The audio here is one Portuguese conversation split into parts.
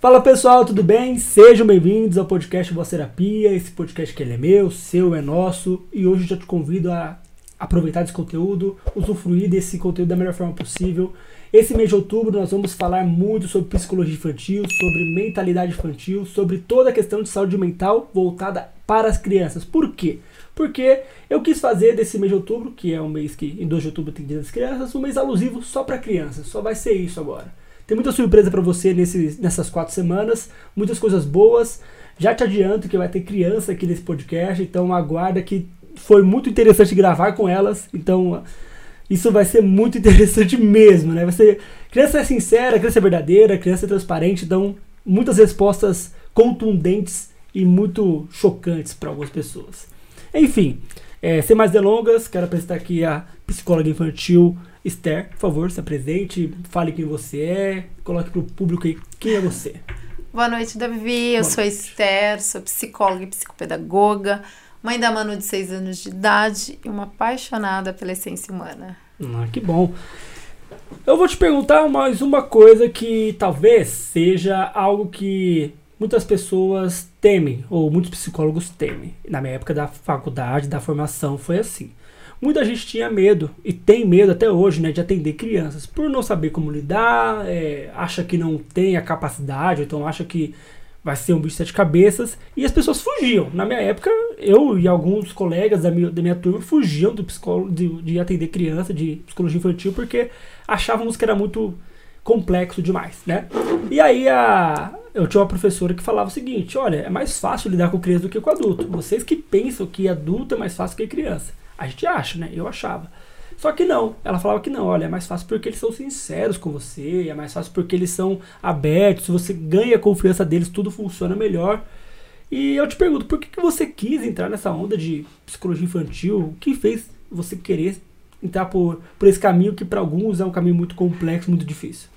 Fala pessoal, tudo bem? Sejam bem-vindos ao podcast Voz Terapia. Esse podcast que ele é meu, seu, é nosso. E hoje eu já te convido a aproveitar desse conteúdo, usufruir desse conteúdo da melhor forma possível. Esse mês de outubro nós vamos falar muito sobre psicologia infantil, sobre mentalidade infantil, sobre toda a questão de saúde mental voltada para as crianças. Por quê? Porque eu quis fazer desse mês de outubro, que é um mês que em 2 de outubro tem Dia das Crianças, um mês alusivo só para crianças. Só vai ser isso agora. Tem muita surpresa para você nesse, nessas quatro semanas, muitas coisas boas. Já te adianto que vai ter criança aqui nesse podcast, então aguarda que foi muito interessante gravar com elas. Então isso vai ser muito interessante mesmo, né? Ser criança é sincera, criança é verdadeira, criança é transparente, então muitas respostas contundentes e muito chocantes para algumas pessoas. Enfim, é, sem mais delongas, quero apresentar aqui a psicóloga infantil Esther, por favor, se apresente, fale quem você é, coloque para o público aí quem é você. Boa noite, Davi. Eu Boa sou noite. Esther, sou psicóloga e psicopedagoga, mãe da Manu de 6 anos de idade e uma apaixonada pela essência humana. Ah, que bom. Eu vou te perguntar mais uma coisa que talvez seja algo que muitas pessoas temem, ou muitos psicólogos temem. Na minha época da faculdade, da formação, foi assim. Muita gente tinha medo e tem medo até hoje né, de atender crianças por não saber como lidar, é, acha que não tem a capacidade, então acha que vai ser um bicho de sete cabeças e as pessoas fugiam. Na minha época, eu e alguns colegas da minha, da minha turma fugiam do psicólogo, de, de atender criança, de psicologia infantil, porque achávamos que era muito complexo demais, né? E aí a, eu tinha uma professora que falava o seguinte: olha, é mais fácil lidar com criança do que com adulto. Vocês que pensam que adulto é mais fácil que criança. A gente acha, né? Eu achava. Só que não, ela falava que não, olha, é mais fácil porque eles são sinceros com você, é mais fácil porque eles são abertos, você ganha a confiança deles, tudo funciona melhor. E eu te pergunto, por que, que você quis entrar nessa onda de psicologia infantil? O que fez você querer entrar por, por esse caminho que para alguns é um caminho muito complexo, muito difícil?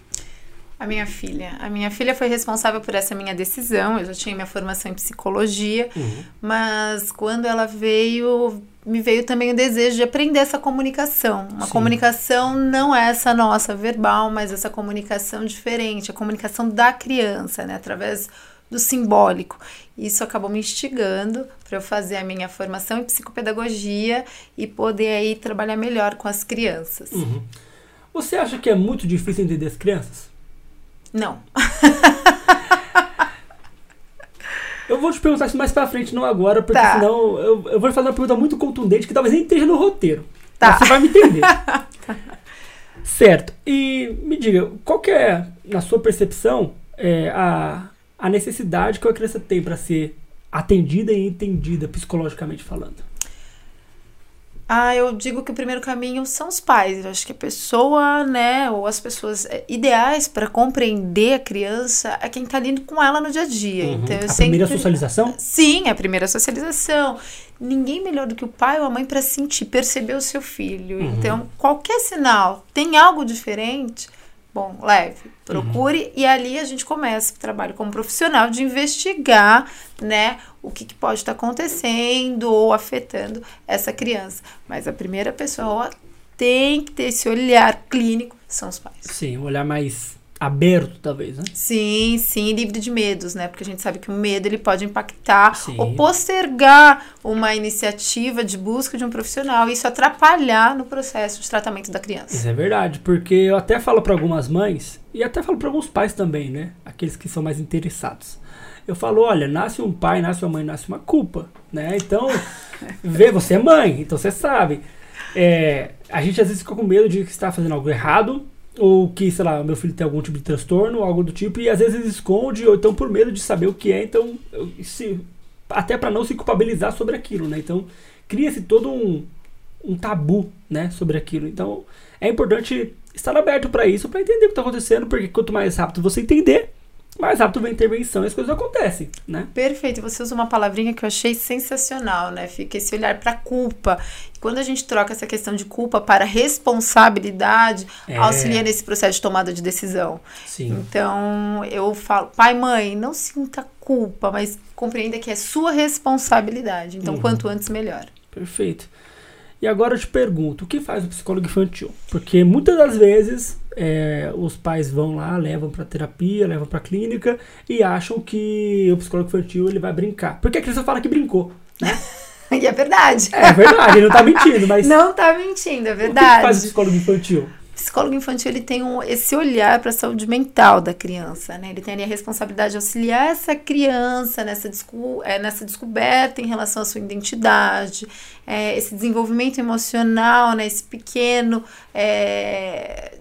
A minha filha. A minha filha foi responsável por essa minha decisão. Eu já tinha minha formação em psicologia, uhum. mas quando ela veio, me veio também o desejo de aprender essa comunicação. Uma Sim. comunicação não é essa nossa verbal, mas essa comunicação diferente, a comunicação da criança, né, através do simbólico. Isso acabou me instigando para eu fazer a minha formação em psicopedagogia e poder aí trabalhar melhor com as crianças. Uhum. Você acha que é muito difícil entender as crianças? Não. eu vou te perguntar isso mais pra frente, não agora, porque tá. senão eu, eu vou fazer uma pergunta muito contundente que talvez nem esteja no roteiro. Tá. você vai me entender. certo. E me diga, qual que é, na sua percepção, é, a, a necessidade que a criança tem para ser atendida e entendida psicologicamente falando? Ah, eu digo que o primeiro caminho são os pais. Eu acho que a pessoa, né, ou as pessoas é, ideais para compreender a criança é quem está ali com ela no dia a dia. Uhum. Então, a sempre... primeira socialização? Sim, a primeira socialização. Ninguém melhor do que o pai ou a mãe para sentir, perceber o seu filho. Uhum. Então, qualquer sinal tem algo diferente, bom, leve, procure uhum. e ali a gente começa o trabalho como profissional de investigar, né, o que, que pode estar acontecendo ou afetando essa criança. Mas a primeira pessoa tem que ter esse olhar clínico são os pais. Sim, um olhar mais aberto, talvez, né? Sim, sim, livre de medos, né? Porque a gente sabe que o medo ele pode impactar sim. ou postergar uma iniciativa de busca de um profissional e isso atrapalhar no processo de tratamento da criança. Isso é verdade, porque eu até falo para algumas mães e até falo para alguns pais também, né? Aqueles que são mais interessados. Eu falo, olha, nasce um pai, nasce uma mãe, nasce uma culpa, né? Então, vê, você é mãe, então você sabe. É, a gente às vezes fica com medo de que está fazendo algo errado ou que, sei lá, meu filho tem algum tipo de transtorno, algo do tipo, e às vezes esconde, ou então por medo de saber o que é, então, se, até para não se culpabilizar sobre aquilo, né? Então, cria-se todo um, um tabu, né, sobre aquilo. Então, é importante estar aberto para isso, para entender o que está acontecendo, porque quanto mais rápido você entender, mais rápido vem a intervenção e as coisas acontecem, né? Perfeito. Você usa uma palavrinha que eu achei sensacional, né? Fica esse olhar para culpa. E quando a gente troca essa questão de culpa para responsabilidade, é. auxilia nesse processo de tomada de decisão. Sim. Então, eu falo, pai, mãe, não sinta culpa, mas compreenda que é sua responsabilidade. Então, uhum. quanto antes, melhor. Perfeito. E agora eu te pergunto, o que faz o psicólogo infantil? Porque muitas das vezes é, os pais vão lá, levam para terapia, levam para clínica e acham que o psicólogo infantil ele vai brincar. Porque a criança fala que brincou, né? e é verdade. É verdade, ele não tá mentindo, mas. Não tá mentindo, é verdade. O que faz o psicólogo infantil? psicólogo infantil ele tem um, esse olhar para a saúde mental da criança, né? Ele tem a responsabilidade de auxiliar essa criança nessa, desco, é, nessa descoberta em relação à sua identidade, é, esse desenvolvimento emocional, né? Esse pequeno é,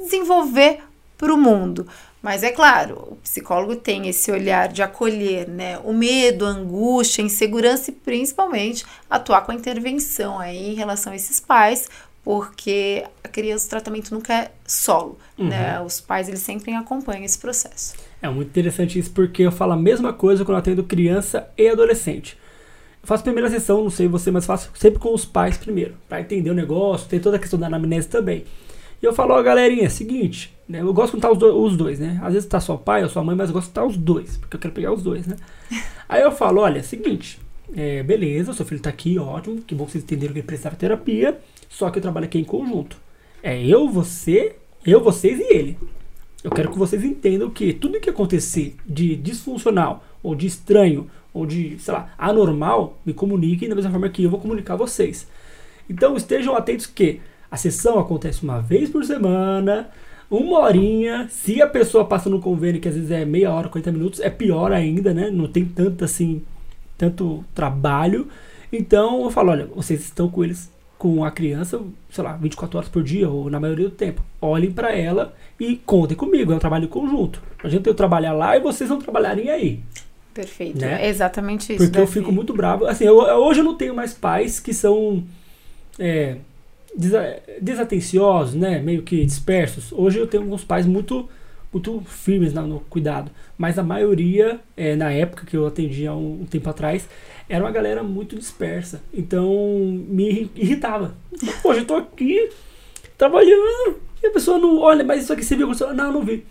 desenvolver para o mundo. Mas é claro, o psicólogo tem esse olhar de acolher, né? O medo, a angústia, a insegurança e principalmente atuar com a intervenção aí em relação a esses pais, porque a criança, o tratamento nunca é solo, uhum. né? Os pais, eles sempre acompanham esse processo. É muito interessante isso, porque eu falo a mesma coisa quando eu atendo criança e adolescente. Eu faço a primeira sessão, não sei você, mas faço sempre com os pais primeiro, para entender o negócio, tem toda a questão da anamnese também. E eu falo, ó, galerinha, é seguinte, né? Eu gosto de contar os, do, os dois, né? Às vezes tá só o pai ou sua mãe, mas eu gosto de contar os dois, porque eu quero pegar os dois, né? Aí eu falo, olha, é seguinte, é, beleza, seu filho tá aqui, ótimo, que bom que vocês entenderam que ele precisava de terapia. Só que eu trabalho aqui em conjunto. É eu, você, eu, vocês e ele. Eu quero que vocês entendam que tudo que acontecer de disfuncional, ou de estranho, ou de, sei lá, anormal, me comuniquem da mesma forma que eu vou comunicar a vocês. Então estejam atentos que a sessão acontece uma vez por semana, uma horinha. Se a pessoa passa no convênio, que às vezes é meia hora, 40 minutos, é pior ainda, né? Não tem tanto assim, tanto trabalho. Então eu falo, olha, vocês estão com eles com a criança, sei lá, 24 horas por dia ou na maioria do tempo. Olhem para ela e contem comigo, é um trabalho conjunto. A gente eu trabalhar lá e vocês não trabalharem aí. Perfeito, né? é exatamente isso. Porque eu fico muito bravo. Assim, eu, hoje eu não tenho mais pais que são é, desatenciosos, né? Meio que dispersos. Hoje eu tenho alguns pais muito muito firmes no cuidado. Mas a maioria, é, na época que eu atendia um, um tempo atrás, era uma galera muito dispersa. Então me irritava. Poxa, eu tô aqui trabalhando e a pessoa não olha, mas isso aqui você viu? Não, não vi.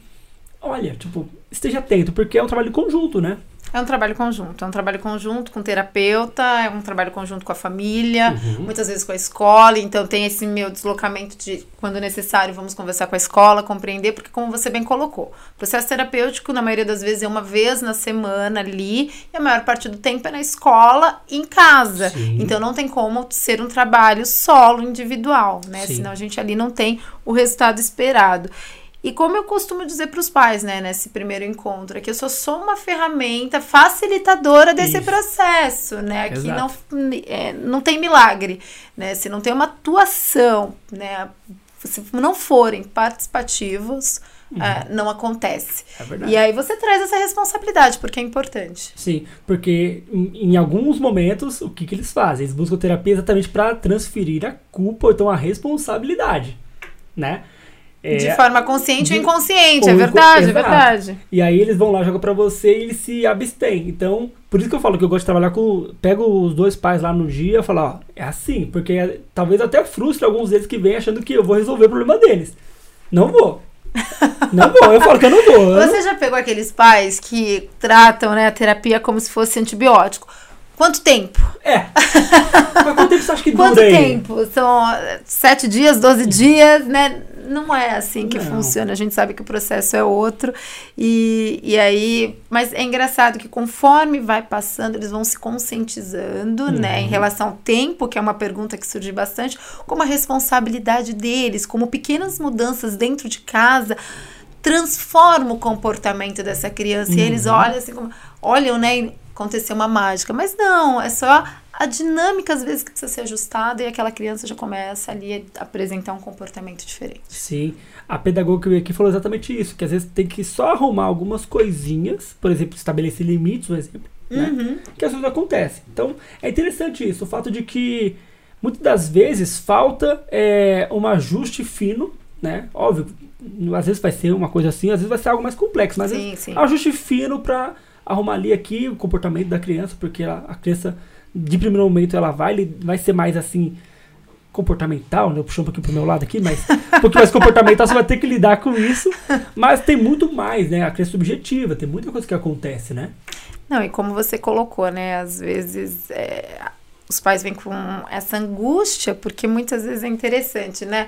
Olha, tipo, esteja atento, porque é um trabalho conjunto, né? É um trabalho conjunto, é um trabalho conjunto com o terapeuta, é um trabalho conjunto com a família, uhum. muitas vezes com a escola, então tem esse meu deslocamento de, quando necessário, vamos conversar com a escola, compreender, porque como você bem colocou, processo terapêutico, na maioria das vezes, é uma vez na semana ali, e a maior parte do tempo é na escola e em casa. Sim. Então não tem como ser um trabalho solo, individual, né? Sim. Senão a gente ali não tem o resultado esperado. E como eu costumo dizer para os pais, né, nesse primeiro encontro, é que eu sou só uma ferramenta facilitadora desse Isso. processo, né? Aqui não, é, não tem milagre, né? Se não tem uma atuação, né? Se não forem participativos, uhum. é, não acontece. É verdade. E aí você traz essa responsabilidade, porque é importante. Sim, porque em, em alguns momentos, o que, que eles fazem? Eles buscam terapia exatamente para transferir a culpa ou então a responsabilidade, né? É, de forma consciente de, ou inconsciente, ou é verdade, inco... é verdade. E aí eles vão lá, jogam pra você e eles se abstêm. Então, por isso que eu falo que eu gosto de trabalhar com. Pego os dois pais lá no dia e falo, ó, é assim, porque é, talvez até frustre alguns deles que vêm achando que eu vou resolver o problema deles. Não vou. Não vou, eu falo que eu não vou. Você já pegou aqueles pais que tratam né, a terapia como se fosse antibiótico? Quanto tempo? É. Mas quanto tempo você acha que dura Quanto aí? tempo? São sete dias, doze dias, né? Não é assim que não. funciona. A gente sabe que o processo é outro. E, e aí. Mas é engraçado que conforme vai passando, eles vão se conscientizando, uhum. né? Em uhum. relação ao tempo, que é uma pergunta que surge bastante, como a responsabilidade deles, como pequenas mudanças dentro de casa transformam o comportamento dessa criança. Uhum. E eles olham assim como. Olham, né? Acontecer uma mágica. Mas não, é só a dinâmica às vezes que precisa ser ajustada e aquela criança já começa ali a apresentar um comportamento diferente. Sim, a pedagoga aqui falou exatamente isso, que às vezes tem que só arrumar algumas coisinhas, por exemplo, estabelecer limites, um exemplo, né? uhum. que às vezes acontece. Então, é interessante isso, o fato de que muitas das vezes falta é, um ajuste fino, né? Óbvio, às vezes vai ser uma coisa assim, às vezes vai ser algo mais complexo, mas sim, sim. ajuste fino para arrumar ali aqui o comportamento da criança, porque ela, a criança, de primeiro momento, ela vai, vai ser mais assim, comportamental, né? Eu puxo um pouquinho pro meu lado aqui, mas um pouquinho mais comportamental, você vai ter que lidar com isso. Mas tem muito mais, né? A criança subjetiva, tem muita coisa que acontece, né? Não, e como você colocou, né? Às vezes é, os pais vêm com essa angústia, porque muitas vezes é interessante, né?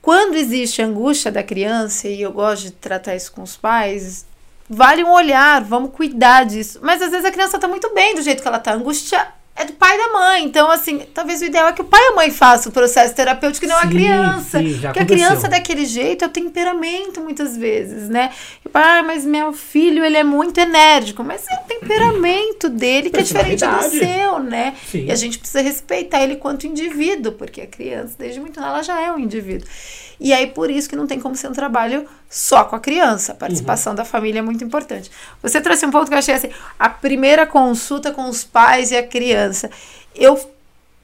Quando existe angústia da criança, e eu gosto de tratar isso com os pais, vale um olhar, vamos cuidar disso. Mas às vezes a criança tá muito bem do jeito que ela tá. Angústia é do pai e da mãe. Então, assim, talvez o ideal é que o pai e a mãe façam o processo terapêutico e não sim, a criança. Sim, Porque aconteceu. a criança daquele jeito é o temperamento, muitas vezes, né? E, ah, mas meu filho, ele é muito enérgico. Mas é o temperamento dele que é diferente do seu, né? Sim. E a gente precisa respeitar ele quanto indivíduo, porque a criança, desde muito ela já é um indivíduo. E aí, por isso que não tem como ser um trabalho só com a criança. A participação uhum. da família é muito importante. Você trouxe um ponto que eu achei assim: a primeira consulta com os pais e a criança. Eu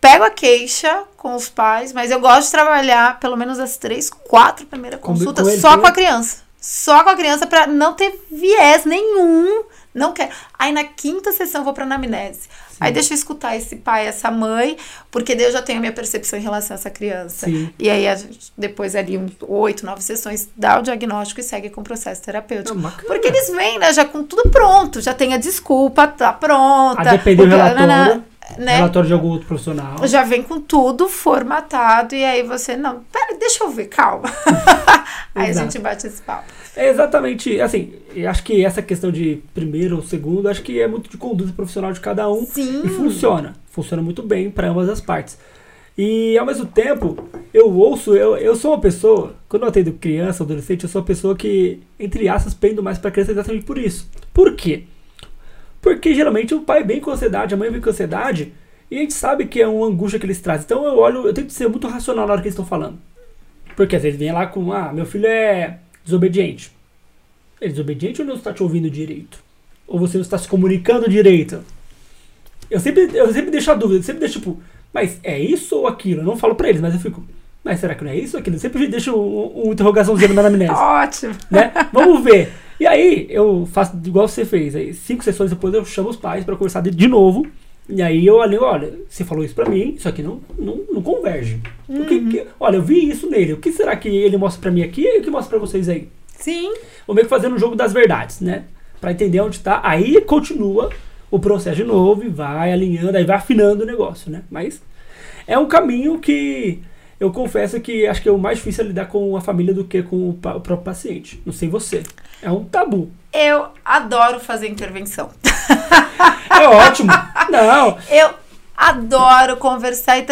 pego a queixa com os pais, mas eu gosto de trabalhar pelo menos as três, quatro primeiras consultas com só com a criança. Só com a criança para não ter viés nenhum. Não quero. Aí na quinta sessão eu vou para anamnese. Aí deixa eu escutar esse pai, essa mãe, porque daí eu já tenho a minha percepção em relação a essa criança. Sim. E aí, gente, depois ali, oito, nove sessões, dá o diagnóstico e segue com o processo terapêutico. É porque eles vêm, né, já com tudo pronto, já tem a desculpa, tá pronta. A depender do relatório. Né? Relatório de algum outro profissional. Já vem com tudo formatado e aí você, não, pera, deixa eu ver, calma. aí a gente bate esse papo. É exatamente, assim, acho que essa questão de primeiro ou segundo, acho que é muito de conduta profissional de cada um. Sim. E funciona. Funciona muito bem para ambas as partes. E ao mesmo tempo, eu ouço, eu, eu sou uma pessoa, quando eu atendo criança, adolescente, eu sou uma pessoa que, entre aspas, pendo mais para criança exatamente por isso. Por quê? Porque geralmente o pai vem com ansiedade, a mãe vem com ansiedade, e a gente sabe que é uma angústia que eles trazem. Então eu olho, eu tenho que ser muito racional na hora que eles estão falando. Porque às vezes vem lá com, ah, meu filho é desobediente. Ele é desobediente ou não está te ouvindo direito? Ou você não está se comunicando direito? Eu sempre, eu sempre deixo a dúvida, eu sempre deixo tipo, mas é isso ou aquilo? Eu não falo pra eles, mas eu fico, mas será que não é isso ou aquilo? Eu sempre deixo um, um interrogaçãozinho na anamnese. Ótimo! Né? Vamos ver. E aí eu faço igual você fez. Aí cinco sessões depois eu chamo os pais para conversar de, de novo. E aí eu olhei, olha, você falou isso pra mim, isso aqui não, não, não converge. Uhum. Que, que, olha, eu vi isso nele. O que será que ele mostra pra mim aqui e o que mostra pra vocês aí? Sim. Vou meio que fazendo um jogo das verdades, né? Pra entender onde tá. Aí continua o processo de novo e vai alinhando, aí vai afinando o negócio, né? Mas é um caminho que eu confesso que acho que é o mais difícil é lidar com a família do que com o, próprio paciente. Não sei você. É um tabu. Eu adoro fazer intervenção. É ótimo. Não. Eu adoro conversar e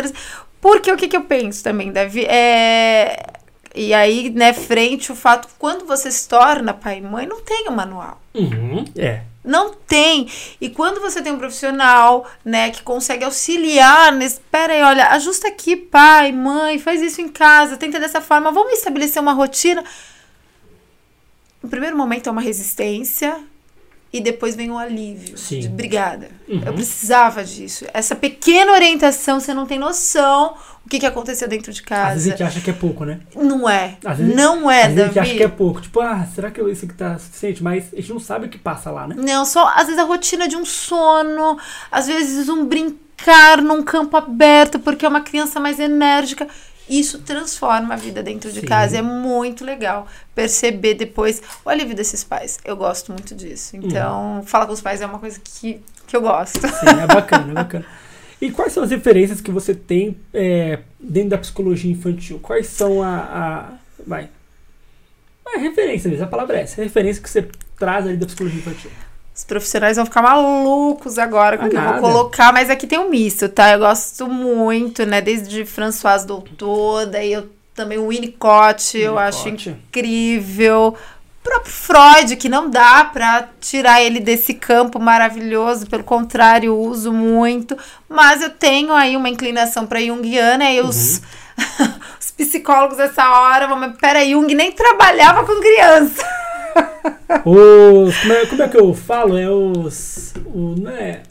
porque o que, que eu penso também, Davi? É... E aí, né, frente o fato, quando você se torna pai e mãe, não tem o um manual. Uhum, é. Não tem. E quando você tem um profissional, né, que consegue auxiliar nesse. Pera aí, olha, ajusta aqui, pai, mãe, faz isso em casa, tenta dessa forma, vamos estabelecer uma rotina. No primeiro momento é uma resistência, e depois vem o alívio. Sim. De, Obrigada. Uhum. Eu precisava disso. Essa pequena orientação, você não tem noção o que, que aconteceu dentro de casa. Às vezes a gente acha que é pouco, né? Não é. não é, às vezes a gente acha que é pouco. Tipo, ah, será que isso aqui tá suficiente? Mas a gente não sabe o que passa lá, né? Não, só às vezes a rotina de um sono, às vezes um brincar num campo aberto, porque é uma criança mais enérgica isso transforma a vida dentro de Sim. casa. É muito legal perceber depois o alívio desses pais. Eu gosto muito disso. Então, uhum. falar com os pais é uma coisa que, que eu gosto. Sim, é bacana, é bacana. E quais são as referências que você tem é, dentro da psicologia infantil? Quais são a. a vai. É referência mesmo, a palavra é essa. A referência que você traz ali da psicologia infantil. Os profissionais vão ficar malucos agora com o ah, que eu vou colocar, mas aqui tem um misto, tá? Eu gosto muito, né? Desde François Doutor, daí eu também o Winnicott, eu acho incrível. Próprio Freud, que não dá pra tirar ele desse campo maravilhoso, pelo contrário, uso muito. Mas eu tenho aí uma inclinação pra Jungiana e uhum. os, os psicólogos dessa hora vão, peraí, Jung nem trabalhava com criança. Os, como, é, como é que eu falo? É os. O, né,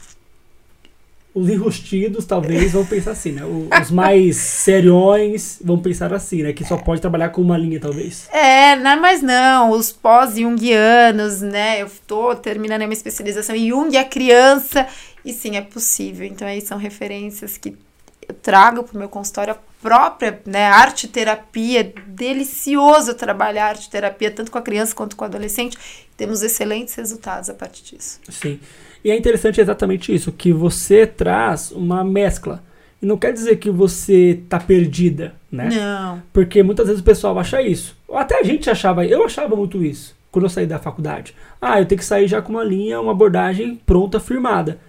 os enrustidos talvez vão pensar assim, né? Os mais seriões vão pensar assim, né? Que só pode trabalhar com uma linha, talvez. É, não é mais não. Os pós-jungianos, né? Eu tô terminando a minha especialização em Jung a criança. E sim, é possível. Então aí são referências que eu trago para o meu consultório a própria né, arte terapia, delicioso trabalhar arte terapia tanto com a criança quanto com o adolescente. Temos excelentes resultados a partir disso. Sim. E é interessante exatamente isso, que você traz uma mescla. E não quer dizer que você tá perdida, né? Não. Porque muitas vezes o pessoal acha isso. Até a gente achava, eu achava muito isso quando eu saí da faculdade. Ah, eu tenho que sair já com uma linha, uma abordagem pronta, firmada.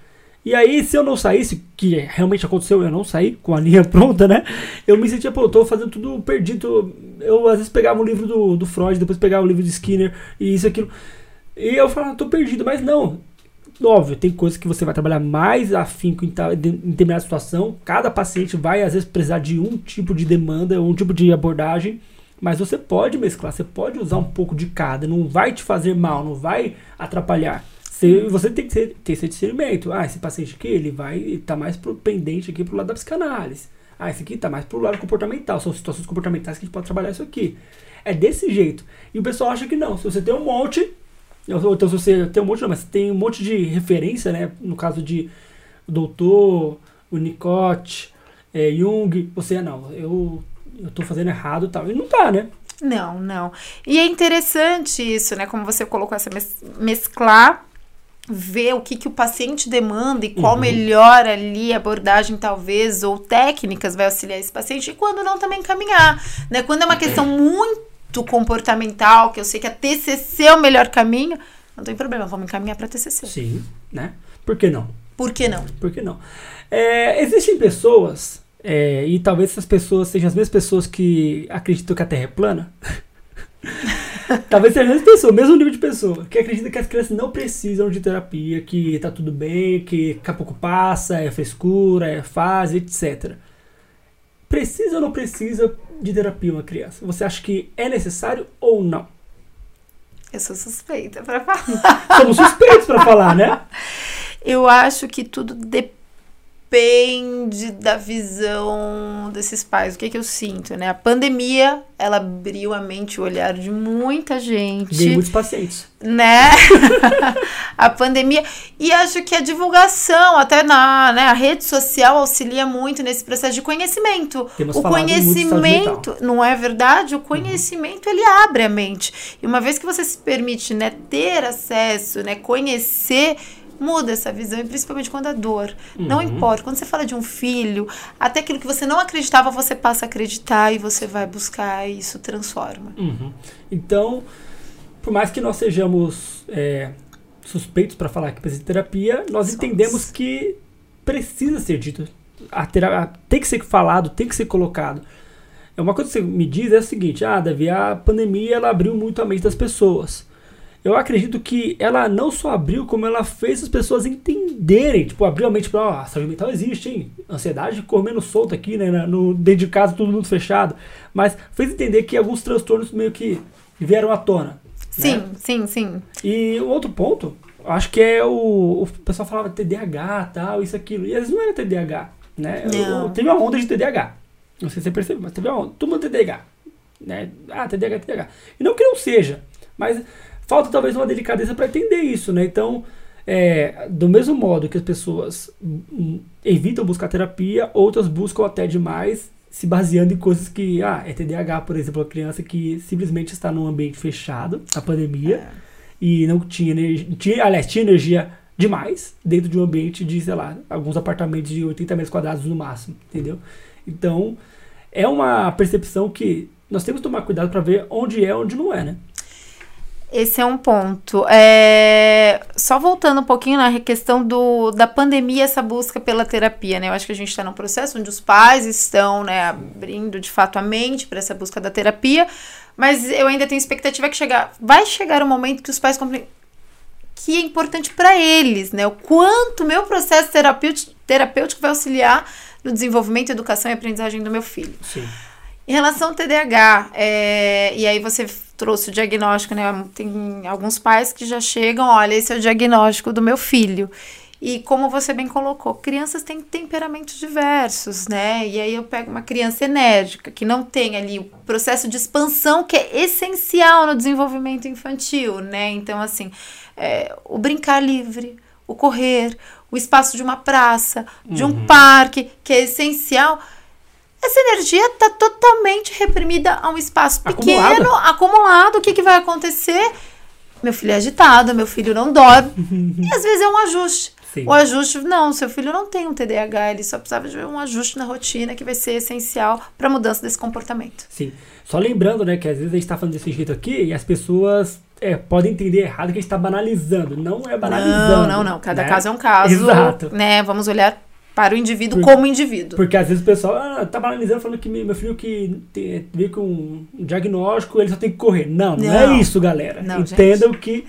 E aí, se eu não saísse, que realmente aconteceu, eu não saí com a linha pronta, né? Eu me sentia, pô, eu tô fazendo tudo perdido. Eu às vezes pegava um livro do, do Freud, depois pegava o um livro de Skinner e isso, aquilo. E eu falava, tô perdido, mas não. Óbvio, tem coisas que você vai trabalhar mais afinco em, em determinada situação. Cada paciente vai, às vezes, precisar de um tipo de demanda, um tipo de abordagem. Mas você pode mesclar, você pode usar um pouco de cada. Não vai te fazer mal, não vai atrapalhar. Você, você tem que ter, ter esse discernimento. Ah, esse paciente aqui, ele vai estar tá mais pendente aqui pro lado da psicanálise. Ah, esse aqui está mais pro lado comportamental. São situações comportamentais que a gente pode trabalhar isso aqui. É desse jeito. E o pessoal acha que não. Se você tem um monte, então se você tem um monte, não, mas tem um monte de referência, né? No caso de doutor, Winnicott, é, Jung, você, ah, não, eu, eu tô fazendo errado e tal. E não tá, né? Não, não. E é interessante isso, né? Como você colocou essa mes mesclar ver o que, que o paciente demanda e qual uhum. melhor ali abordagem talvez ou técnicas vai auxiliar esse paciente e quando não também caminhar, né? Quando é uma questão muito comportamental, que eu sei que a TCC é o melhor caminho, não tem problema, vamos encaminhar para TCC. Sim, né? Por que não? Por que não? Por que não? É, existem pessoas, é, e talvez essas pessoas sejam as mesmas pessoas que acreditam que a Terra é plana. Talvez seja a mesma pessoa, mesmo nível de pessoa, que acredita que as crianças não precisam de terapia, que tá tudo bem, que daqui a pouco passa, é frescura, é fase, etc. Precisa ou não precisa de terapia uma criança? Você acha que é necessário ou não? Eu sou suspeita para falar. Somos suspeitos para falar, né? Eu acho que tudo depende depende da visão desses pais. O que, que eu sinto, né? A pandemia, ela abriu a mente e o olhar de muita gente. De muitos pacientes. Né? a pandemia. E acho que a divulgação, até na né, a rede social, auxilia muito nesse processo de conhecimento. Temos o conhecimento, não é verdade? O conhecimento, uhum. ele abre a mente. E uma vez que você se permite né, ter acesso, né, conhecer muda essa visão, e principalmente quando a dor. Uhum. Não importa. Quando você fala de um filho, até aquilo que você não acreditava, você passa a acreditar e você vai buscar e isso transforma. Uhum. Então, por mais que nós sejamos é, suspeitos para falar que precisa de terapia, nós Somos. entendemos que precisa ser dito. A terapia, tem que ser falado, tem que ser colocado. É uma coisa que você me diz é o seguinte: ah, Davi, a pandemia ela abriu muito a mente das pessoas eu acredito que ela não só abriu, como ela fez as pessoas entenderem. Tipo, abriu a mente para, ó, a saúde mental existe, hein? Ansiedade comendo solto aqui, né? No, dentro de casa, todo mundo fechado. Mas fez entender que alguns transtornos meio que vieram à tona. Sim, né? sim, sim. E o outro ponto, acho que é o. O pessoal falava TDAH, tal, isso, aquilo. E às vezes não era TDAH, né? Não. Eu, teve uma onda de TDAH. Não sei se você percebeu, mas teve uma onda. Todo mundo TDAH. Né? Ah, TDAH, TDAH. E não que não seja, mas falta talvez uma delicadeza para entender isso, né? Então, é, do mesmo modo que as pessoas evitam buscar terapia, outras buscam até demais, se baseando em coisas que, ah, é TDAH, por exemplo, a criança que simplesmente está num ambiente fechado, na pandemia, é. e não tinha energia, tinha, aliás, tinha energia demais dentro de um ambiente de, sei lá, alguns apartamentos de 80 metros quadrados no máximo, entendeu? Então, é uma percepção que nós temos que tomar cuidado para ver onde é, onde não é, né? Esse é um ponto. É... Só voltando um pouquinho na questão do, da pandemia, essa busca pela terapia, né? Eu acho que a gente está num processo onde os pais estão né, abrindo de fato a mente para essa busca da terapia, mas eu ainda tenho expectativa que chegar, vai chegar um momento que os pais compreendem que é importante para eles, né? O quanto meu processo terapêutico, terapêutico vai auxiliar no desenvolvimento, educação e aprendizagem do meu filho. Sim. Em relação ao TDAH, é, e aí você trouxe o diagnóstico, né? Tem alguns pais que já chegam, olha, esse é o diagnóstico do meu filho. E como você bem colocou, crianças têm temperamentos diversos, né? E aí eu pego uma criança enérgica, que não tem ali o processo de expansão que é essencial no desenvolvimento infantil, né? Então, assim, é, o brincar livre, o correr, o espaço de uma praça, de um uhum. parque, que é essencial essa energia está totalmente reprimida a um espaço pequeno, acumulado. acumulado. O que, que vai acontecer? meu filho é agitado, meu filho não dorme. e às vezes é um ajuste. Sim. O ajuste, não, seu filho não tem um TDAH, ele só precisava de um ajuste na rotina que vai ser essencial para a mudança desse comportamento. Sim. Só lembrando, né, que às vezes a gente está falando desse jeito aqui e as pessoas é, podem entender errado que a gente está banalizando. Não é banalizando. Não, não, não. Cada né? caso é um caso. Exato. Né? Vamos olhar para o indivíduo Por, como indivíduo. Porque às vezes o pessoal ah, tá banalizando falando que meu filho que tem, veio com um diagnóstico, ele só tem que correr. Não, não, não é isso, galera. Não, Entendam gente. que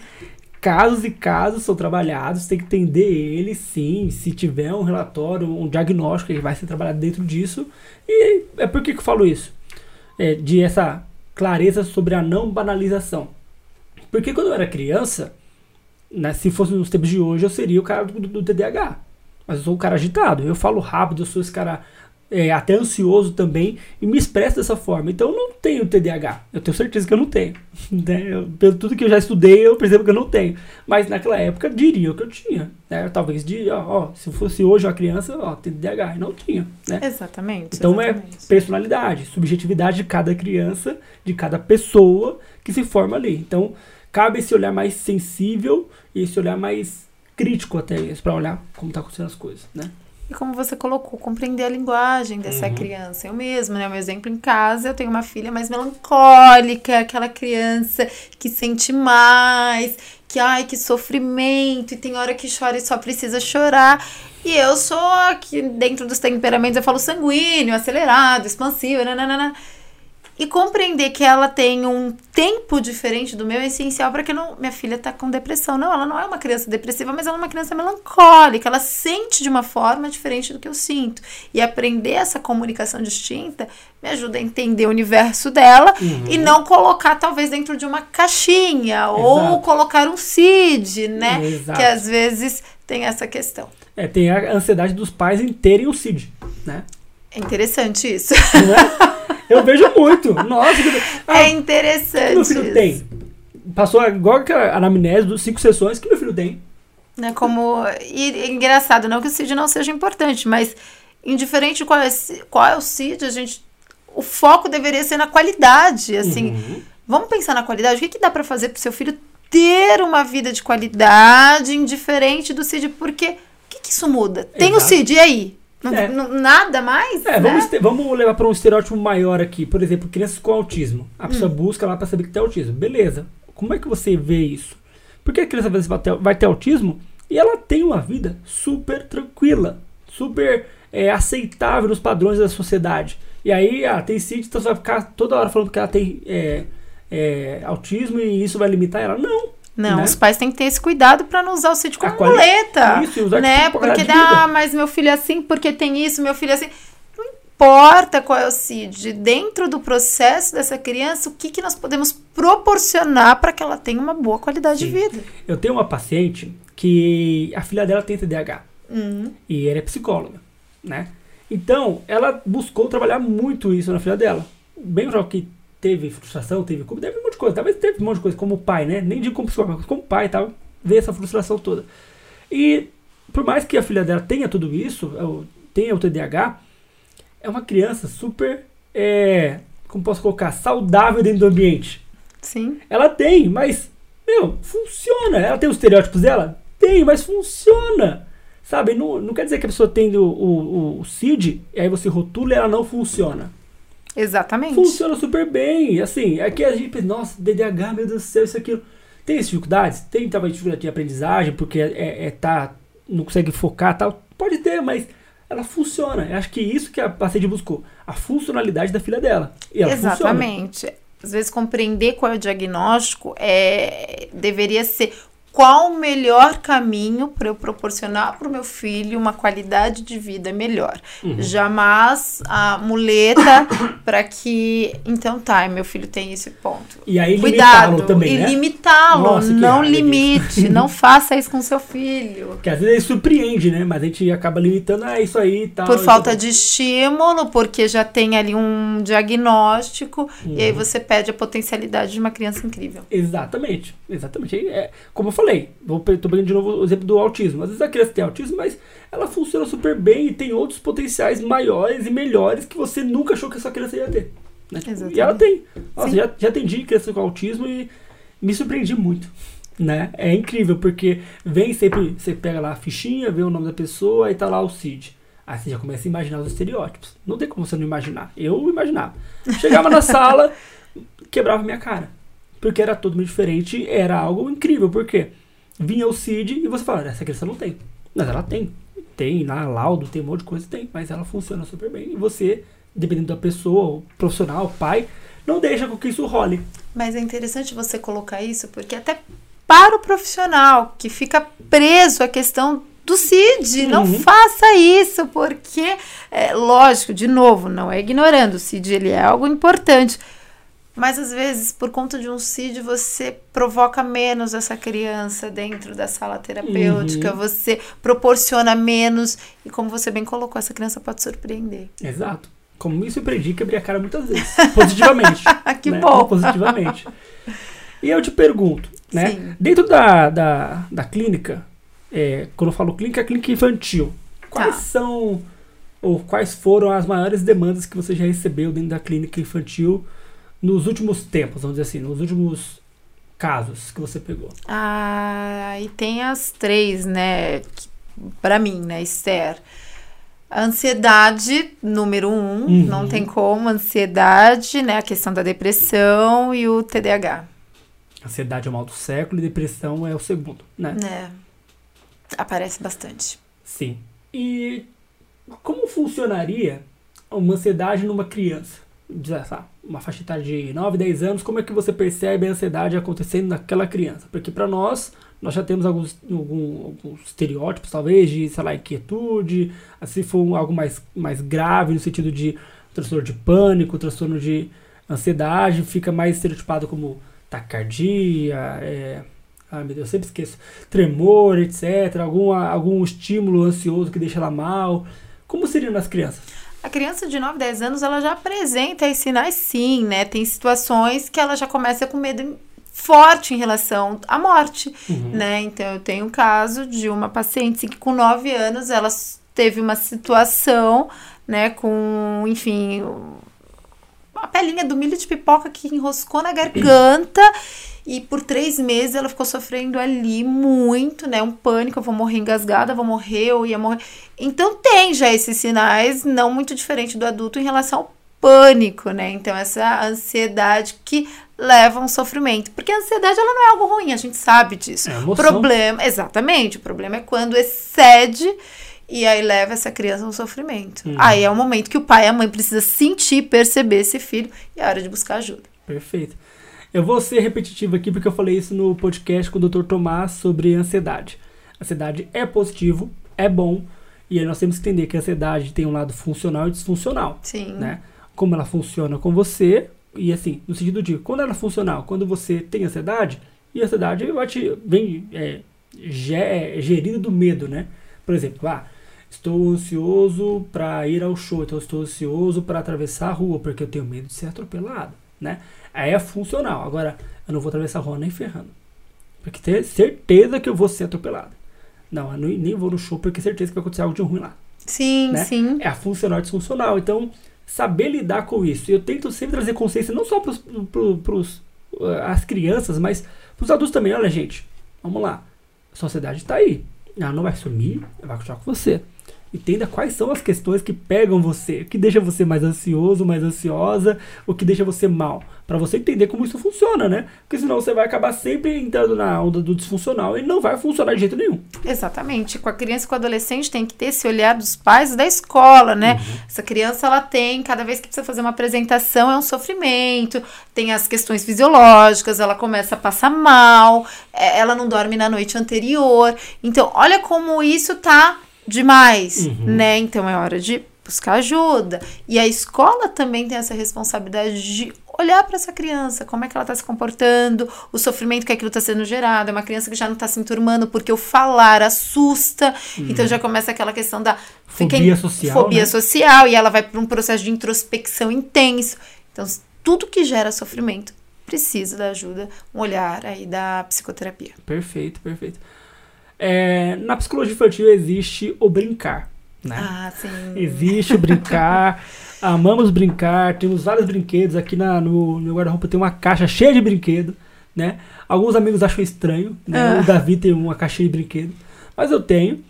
casos e casos são trabalhados, tem que entender ele sim. Se tiver um relatório, um diagnóstico, ele vai ser trabalhado dentro disso. E é por que, que eu falo isso? É, de essa clareza sobre a não banalização. Porque quando eu era criança, né, se fosse nos tempos de hoje, eu seria o cara do, do, do TDAH. Mas eu sou um cara agitado, eu falo rápido, eu sou esse cara é, até ansioso também e me expresso dessa forma. Então eu não tenho TDAH. Eu tenho certeza que eu não tenho. Né? Eu, pelo tudo que eu já estudei, eu percebo que eu não tenho. Mas naquela época diria que eu tinha. Né? Talvez de, ó, ó, se fosse hoje uma criança, ó, TDAH. E não tinha. Né? Exatamente. Então é exatamente. é personalidade, subjetividade de cada criança, de cada pessoa que se forma ali. Então cabe esse olhar mais sensível e esse olhar mais crítico até para olhar como tá acontecendo as coisas, né? E como você colocou, compreender a linguagem dessa uhum. criança. Eu mesma, né? Um exemplo em casa, eu tenho uma filha mais melancólica, aquela criança que sente mais, que ai, que sofrimento, e tem hora que chora e só precisa chorar. E eu sou aqui dentro dos temperamentos, eu falo sanguíneo, acelerado, expansivo, nananana. E compreender que ela tem um tempo diferente do meu é essencial para que não, minha filha está com depressão. Não, ela não é uma criança depressiva, mas ela é uma criança melancólica. Ela sente de uma forma diferente do que eu sinto. E aprender essa comunicação distinta me ajuda a entender o universo dela uhum. e não colocar talvez dentro de uma caixinha Exato. ou colocar um CID, né? Exato. Que às vezes tem essa questão. É, tem a ansiedade dos pais em terem o CID, né? É interessante isso. Não é? Eu vejo muito. Nossa, que... ah, é interessante. meu filho isso. tem? Passou igual a anamnese dos cinco sessões que meu filho tem. Né, como. E, é engraçado, não que o CID não seja importante, mas indiferente qual é, qual é o CID, a gente. O foco deveria ser na qualidade. Assim, uhum. vamos pensar na qualidade. O que, que dá para fazer pro seu filho ter uma vida de qualidade, indiferente do CID? Porque o que, que isso muda? Tem Exato. o CID, e aí? É. nada mais? É, né? vamos, vamos levar para um estereótipo maior aqui. Por exemplo, crianças com autismo. A pessoa hum. busca lá para saber que tem autismo. Beleza. Como é que você vê isso? Porque a criança vai ter, vai ter autismo e ela tem uma vida super tranquila, super é, aceitável nos padrões da sociedade. E aí, ah, tem você vai ficar toda hora falando que ela tem é, é, autismo e isso vai limitar ela. Não. Não, né? os pais têm que ter esse cuidado para não usar o sítio como quali... muleta. Isso, usar né? Porque dá, ah, mas meu filho é assim, porque tem isso, meu filho é assim. Não importa qual é o CID, dentro do processo dessa criança, o que, que nós podemos proporcionar para que ela tenha uma boa qualidade Sim. de vida. Eu tenho uma paciente que a filha dela tem TDAH uhum. e ela é psicóloga, né? Então, ela buscou trabalhar muito isso na filha dela. Bem que teve frustração, teve culpa, teve um monte de coisa. Talvez teve um monte de coisa, como pai, né? Nem digo como psicólogo, mas como pai e tal, ver essa frustração toda. E por mais que a filha dela tenha tudo isso, tenha o TDAH, é uma criança super, é, como posso colocar, saudável dentro do ambiente. Sim. Ela tem, mas, meu, funciona. Ela tem os estereótipos dela? Tem, mas funciona. Sabe, não, não quer dizer que a pessoa tem o, o, o CID, e aí você rotula e ela não funciona. Exatamente. Funciona super bem. Assim, aqui a gente pensa, nossa, DDH, meu Deus do céu, isso aquilo. Tem dificuldades? Tem talvez dificuldade de aprendizagem, porque é, é, tá, não consegue focar tal. Pode ter, mas ela funciona. Eu acho que isso que a paciente buscou. A funcionalidade da filha dela. Exatamente. Funciona. Às vezes compreender qual é o diagnóstico é, deveria ser qual o melhor caminho para eu proporcionar para o meu filho uma qualidade de vida melhor. Uhum. Jamais a muleta para que. Então tá, meu filho tem esse ponto. E aí Cuidado, também. E né? limitá-lo. Não limite. não faça isso com seu filho. Porque às vezes ele surpreende, né? Mas a gente acaba limitando, ah, isso aí e tal. Por falta de estímulo, porque já tem ali um diagnóstico, uhum. e aí uhum. você pede a potencialidade de uma criança incrível. Exatamente. Exatamente. É, como eu falei falei, vou tô pegando de novo o exemplo do autismo. Às vezes a criança tem autismo, mas ela funciona super bem e tem outros potenciais maiores e melhores que você nunca achou que essa criança ia ter. Né? E ela tem. Nossa, já, já atendi criança com autismo e me surpreendi muito. né? É incrível, porque vem sempre, você pega lá a fichinha, vê o nome da pessoa e tá lá o CID. Aí você já começa a imaginar os estereótipos. Não tem como você não imaginar. Eu imaginava. Chegava na sala, quebrava minha cara. Porque era tudo muito diferente, era algo incrível, porque vinha o CID e você fala, essa criança não tem. Mas ela tem. Tem lá, laudo, tem um monte de coisa, tem. Mas ela funciona super bem. E você, dependendo da pessoa, o profissional, o pai, não deixa com que isso role. Mas é interessante você colocar isso, porque até para o profissional que fica preso à questão do CID, uhum. não faça isso, porque, é, lógico, de novo, não é ignorando, o CID ele é algo importante, mas às vezes, por conta de um CID, você provoca menos essa criança dentro da sala terapêutica, uhum. você proporciona menos, e como você bem colocou, essa criança pode surpreender. Exato. Como me surpreendi, quebrei a cara muitas vezes. Positivamente. que né? bom. Positivamente. E eu te pergunto, né? Sim. Dentro da, da, da clínica, é, quando eu falo clínica, é clínica infantil. Quais tá. são ou quais foram as maiores demandas que você já recebeu dentro da clínica infantil nos últimos tempos, vamos dizer assim, nos últimos casos que você pegou? Ah, e tem as três, né? Para mim, né, Esther? Ansiedade, número um, uhum. não tem como. Ansiedade, né? A questão da depressão e o TDAH. Ansiedade é o mal do século e depressão é o segundo, né? É. Aparece bastante. Sim. E como funcionaria uma ansiedade numa criança? Uma faixa etária de 9, 10 anos, como é que você percebe a ansiedade acontecendo naquela criança? Porque para nós, nós já temos alguns, algum, alguns estereótipos, talvez, de, sei lá, inquietude, se for algo mais, mais grave, no sentido de transtorno de pânico, transtorno de ansiedade, fica mais estereotipado como taquicardia, é, ai meu Deus, eu sempre esqueço, tremor, etc., algum, algum estímulo ansioso que deixa ela mal. Como seria nas crianças? A criança de 9, 10 anos, ela já apresenta esses sinais sim, né? Tem situações que ela já começa com medo forte em relação à morte, uhum. né? Então, eu tenho um caso de uma paciente que com 9 anos, ela teve uma situação, né, com, enfim, a pelinha do milho de pipoca que enroscou na garganta e por três meses ela ficou sofrendo ali muito, né? Um pânico, eu vou morrer engasgada, vou morrer, eu ia morrer. Então tem já esses sinais, não muito diferente do adulto em relação ao pânico, né? Então essa ansiedade que leva a um sofrimento. Porque a ansiedade ela não é algo ruim, a gente sabe disso. É o problema, exatamente, o problema é quando excede e aí leva essa criança a um sofrimento. Uhum. Aí é o momento que o pai e a mãe precisam sentir, perceber esse filho e é hora de buscar ajuda. Perfeito. Eu vou ser repetitivo aqui porque eu falei isso no podcast com o Dr. Tomás sobre ansiedade. Ansiedade é positivo, é bom, e aí nós temos que entender que a ansiedade tem um lado funcional e disfuncional. Sim. Né? Como ela funciona com você, e assim, no sentido de quando ela é funcional, quando você tem ansiedade, e a ansiedade te, vem é, é gerida do medo, né? Por exemplo, ah, estou ansioso para ir ao show, então estou ansioso para atravessar a rua, porque eu tenho medo de ser atropelado, né? É funcional. Agora, eu não vou atravessar a rua nem ferrando. Porque ter certeza que eu vou ser atropelado. Não, eu nem vou no show porque certeza que vai acontecer algo de ruim lá. Sim, né? sim. É a funcional e disfuncional. Então, saber lidar com isso. Eu tento sempre trazer consciência, não só para os uh, as crianças, mas para os adultos também. Olha, gente, vamos lá. A sociedade está aí. Ela não vai sumir, ela vai continuar com você. Entenda quais são as questões que pegam você, que deixa você mais ansioso, mais ansiosa, o que deixa você mal, para você entender como isso funciona, né? Porque senão você vai acabar sempre entrando na onda do disfuncional e não vai funcionar de jeito nenhum. Exatamente. Com a criança e com o adolescente tem que ter esse olhar dos pais da escola, né? Uhum. Essa criança ela tem, cada vez que precisa fazer uma apresentação é um sofrimento, tem as questões fisiológicas, ela começa a passar mal, é, ela não dorme na noite anterior. Então, olha como isso tá demais, uhum. né? Então é hora de buscar ajuda. E a escola também tem essa responsabilidade de olhar para essa criança, como é que ela está se comportando, o sofrimento que aquilo está sendo gerado. É uma criança que já não está se enturmando porque o falar assusta. Uhum. Então já começa aquela questão da fobia social. Fobia né? social e ela vai para um processo de introspecção intenso. Então tudo que gera sofrimento precisa da ajuda, um olhar aí da psicoterapia. Perfeito, perfeito. É, na psicologia infantil existe o brincar. Né? Ah, sim. Existe o brincar. amamos brincar. Temos vários brinquedos. Aqui na, no, no guarda-roupa tem uma caixa cheia de brinquedo. né? Alguns amigos acham estranho, né? Ah. O Davi tem uma caixinha de brinquedo, mas eu tenho.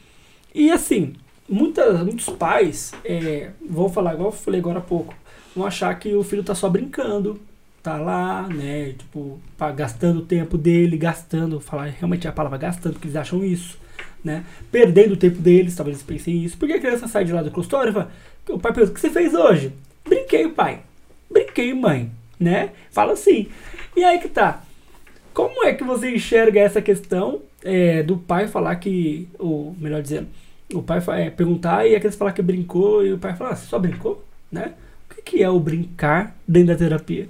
E assim, muitas, muitos pais, é, vou falar igual eu falei agora há pouco, vão achar que o filho tá só brincando, tá lá, né? Tipo, gastando o tempo dele, gastando, falar realmente a palavra gastando, porque eles acham isso, né? Perdendo o tempo deles, talvez eles pensem isso. Porque a criança sai de lá do consultório e fala, o pai pergunta, o que você fez hoje? Brinquei, pai. Brinquei, mãe, né? Fala assim. E aí que tá. Como é que você enxerga essa questão é, do pai falar que, ou melhor dizendo, o pai é, perguntar e a criança falar que brincou e o pai falar, ah, só brincou, né? O que é o brincar dentro da terapia?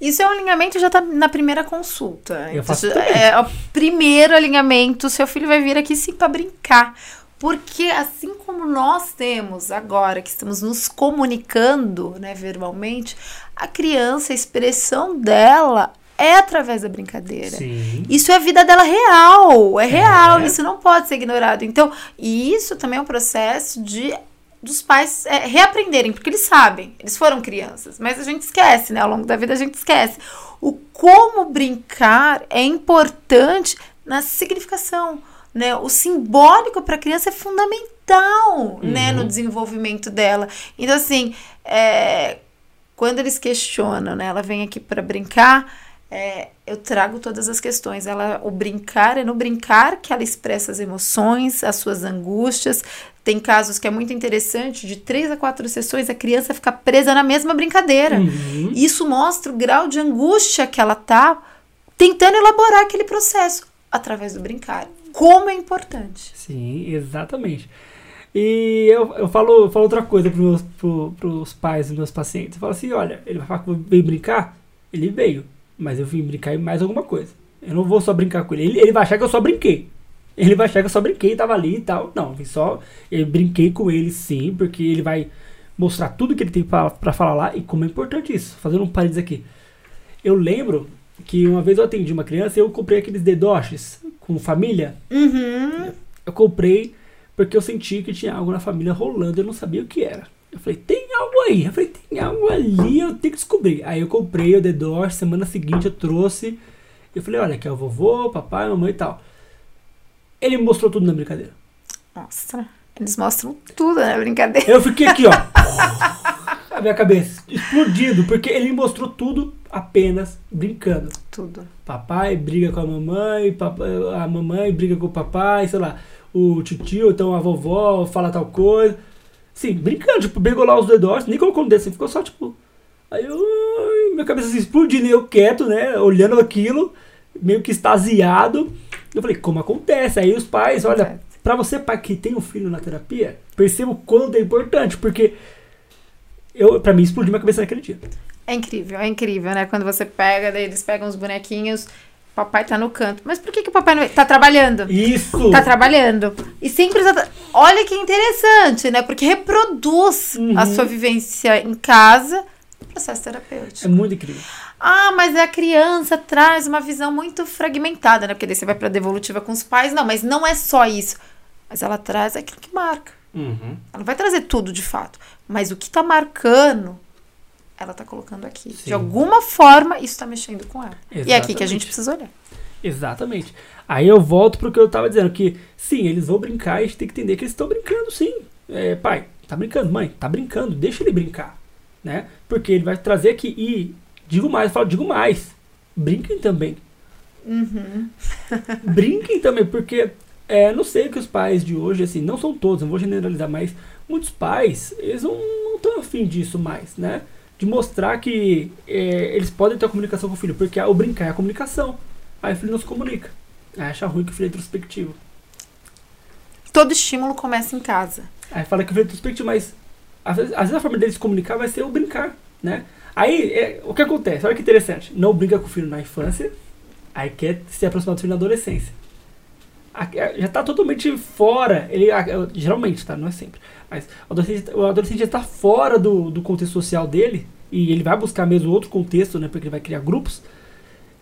Isso é um alinhamento já tá na primeira consulta. Eu faço Então, é o primeiro alinhamento. Seu filho vai vir aqui sim para brincar. Porque assim como nós temos agora, que estamos nos comunicando né, verbalmente, a criança, a expressão dela é através da brincadeira. Sim. Isso é a vida dela real, é real, É. isso não pode ser ignorado. Então, e isso também é um processo de dos pais é, reaprenderem, porque eles sabem, eles foram crianças, mas a gente esquece, né? Ao longo da vida a gente esquece. O como brincar é importante na significação, né? O simbólico para a criança é fundamental, né, no desenvolvimento dela. Então, assim, é, quando eles questionam, né? Ela vem aqui para brincar, é, eu trago todas as questões. Ela, o brincar é no brincar que ela expressa as emoções, as suas angústias. Tem casos que é muito interessante, de três a quatro sessões, a criança fica presa na mesma brincadeira. Uhum. Isso mostra o grau de angústia que ela tá tentando elaborar aquele processo através do brincar. Como é importante. Sim, exatamente. E eu, eu, falo, eu falo outra coisa para os pro, pros pais dos meus pacientes. Eu falo assim, olha, ele vai falar que veio brincar? Ele veio, mas eu vim brincar em mais alguma coisa. Eu não vou só brincar com ele. Ele, ele vai achar que eu só brinquei. Ele vai achar que eu só brinquei, tava ali e tal. Não, só. Eu brinquei com ele sim, porque ele vai mostrar tudo que ele tem para falar lá e como é importante isso. Fazendo um parênteses aqui. Eu lembro que uma vez eu atendi uma criança e eu comprei aqueles dedoches com família. Uhum. Eu comprei porque eu senti que tinha algo na família rolando e eu não sabia o que era. Eu falei, tem algo aí. Eu falei, tem algo ali, eu tenho que descobrir. Aí eu comprei o The Doors, semana seguinte eu trouxe. Eu falei, olha, aqui é o vovô, papai, mamãe e tal. Ele mostrou tudo na brincadeira. Mostra. Eles mostram tudo na brincadeira. Eu fiquei aqui, ó. a minha cabeça explodindo, porque ele mostrou tudo apenas brincando. Tudo. Papai briga com a mamãe, papai, a mamãe briga com o papai, sei lá, o tio, então a vovó fala tal coisa. Sim, brincando, tipo, pegou lá os dedos, nem colocou no dedo, assim, ficou só tipo. Aí eu, minha cabeça assim, explodindo, e eu quieto, né, olhando aquilo, meio que extasiado. Eu falei, como acontece? Aí os pais, olha, Acontece. pra você, pai, que tem um filho na terapia, perceba o quanto é importante, porque eu, pra mim explodiu minha cabeça naquele dia. É incrível, é incrível, né? Quando você pega, daí eles pegam os bonequinhos, papai tá no canto. Mas por que, que o papai não. Tá trabalhando? Isso! Tá trabalhando. E sempre tá. Olha que interessante, né? Porque reproduz Uhum. a sua vivência em casa processo É terapêutico. muito incrível. Ah, mas a criança traz uma visão muito fragmentada, né? Porque daí você vai pra devolutiva com os pais. Não, mas não é só isso. Mas ela traz aquilo que marca. Uhum. Ela não vai trazer tudo de fato. Mas o que tá marcando, ela tá colocando aqui. Sim. De alguma forma, isso tá mexendo com ela. E é aqui que a Exatamente. gente precisa olhar. Exatamente. Aí eu volto pro que eu tava dizendo, que sim, eles vão brincar e a gente tem que entender que eles estão brincando, sim. É, pai, tá brincando, mãe, tá brincando, deixa ele brincar. Né? Porque ele vai trazer aqui e digo mais, eu falo, digo mais. Brinquem também. Uhum. Brinquem também, porque é, não sei que os pais de hoje, assim, não são todos, não vou generalizar, mas muitos pais, eles não estão afim disso mais, né? De mostrar que é, eles podem ter a comunicação com o filho, porque o brincar é a comunicação. Aí o filho não se comunica. Aí acha ruim que o filho é introspectivo. Todo estímulo começa em casa. Aí fala que o filho é introspectivo, mas às vezes, às vezes a forma dele se comunicar vai ser o brincar, né? Aí, é, o que acontece? Olha que interessante. Não brinca com o filho na infância, aí quer se aproximar do filho na adolescência. A- Já está totalmente fora, ele, a- geralmente, tá? Não é sempre. Mas o adolescente, o adolescente já está fora do, do contexto social dele, e ele vai buscar mesmo outro contexto, né? Porque ele vai criar grupos.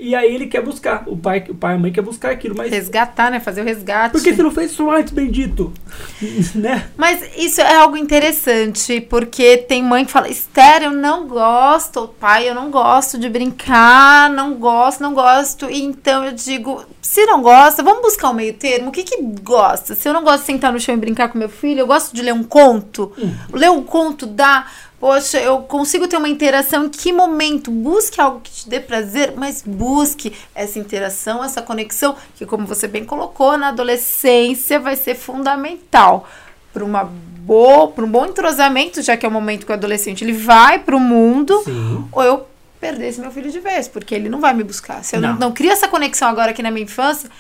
E aí ele quer buscar, o pai, o pai e a mãe quer buscar aquilo, mas... Resgatar, né? Fazer o resgate. Por que você não fez isso antes, bendito? né? Mas isso é algo interessante, porque tem mãe que fala, Esther, eu não gosto, pai, eu não gosto de brincar, não gosto, não gosto. E então eu digo, se não gosta, vamos buscar um meio termo. O que que gosta? Se eu não gosto de sentar no chão e brincar com meu filho, eu gosto de ler um conto. Hum. Ler um conto dá Poxa, eu consigo ter uma interação. Em que momento? Busque algo que te dê prazer, mas busque essa interação, essa conexão, que, como você bem colocou, na adolescência vai ser fundamental para uma boa, para um bom entrosamento, já que é o momento que o adolescente ele vai para o mundo, Sim. ou eu perder esse meu filho de vez, porque ele não vai me buscar. Se eu não, não, não crio essa conexão agora aqui na minha infância,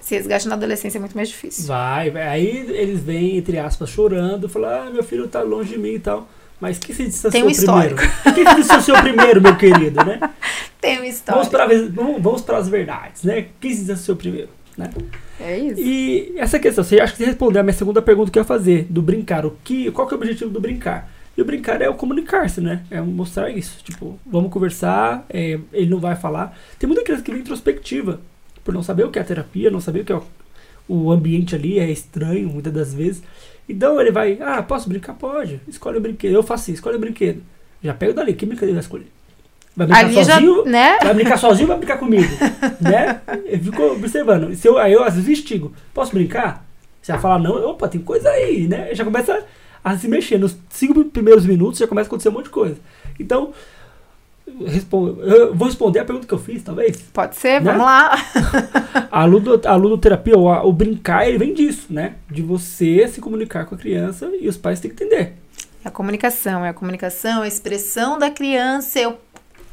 se resgate na adolescência é muito mais difícil. Vai, vai. aí eles vêm, entre aspas, chorando, falam, ah, meu filho está longe de mim e tal. Mas que se distância Tem um primeiro? Quem se distanciou primeiro, meu querido, né? Tem um histórico. Vamos para, vamos, vamos para as verdades, né? Quem se distanciou primeiro, né? É isso. E essa questão, você acha que você respondeu a minha segunda pergunta que eu ia fazer, do brincar. O que, qual que é o objetivo do brincar? E o brincar é o comunicar-se, né? É mostrar isso. Tipo, vamos conversar, é, ele não vai falar. Tem muita criança que vem introspectiva, por não saber o que é a terapia, não saber o que é o, o ambiente ali, é estranho muitas das vezes. Então ele vai, ah, posso brincar? Pode. Escolhe o brinquedo. Eu faço assim, escolhe o brinquedo. Já pego dali, que brinquedo vai escolher? Vai brincar Ali sozinho? Já, né? Vai brincar sozinho ou vai brincar comigo? né? Eu fico observando. Se eu, aí eu às vezes instigo. Posso brincar? Você vai falar não, opa, tem coisa aí, né? Já começa a se mexer. Nos cinco primeiros minutos já começa a acontecer um monte de coisa. Então, eu vou responder a pergunta que eu fiz, talvez? Pode ser, né? vamos lá. a, ludo, a ludoterapia, o, o brincar, ele vem disso, né? De você se comunicar com a criança e os pais têm que entender. É a comunicação, é a comunicação, a expressão da criança, é,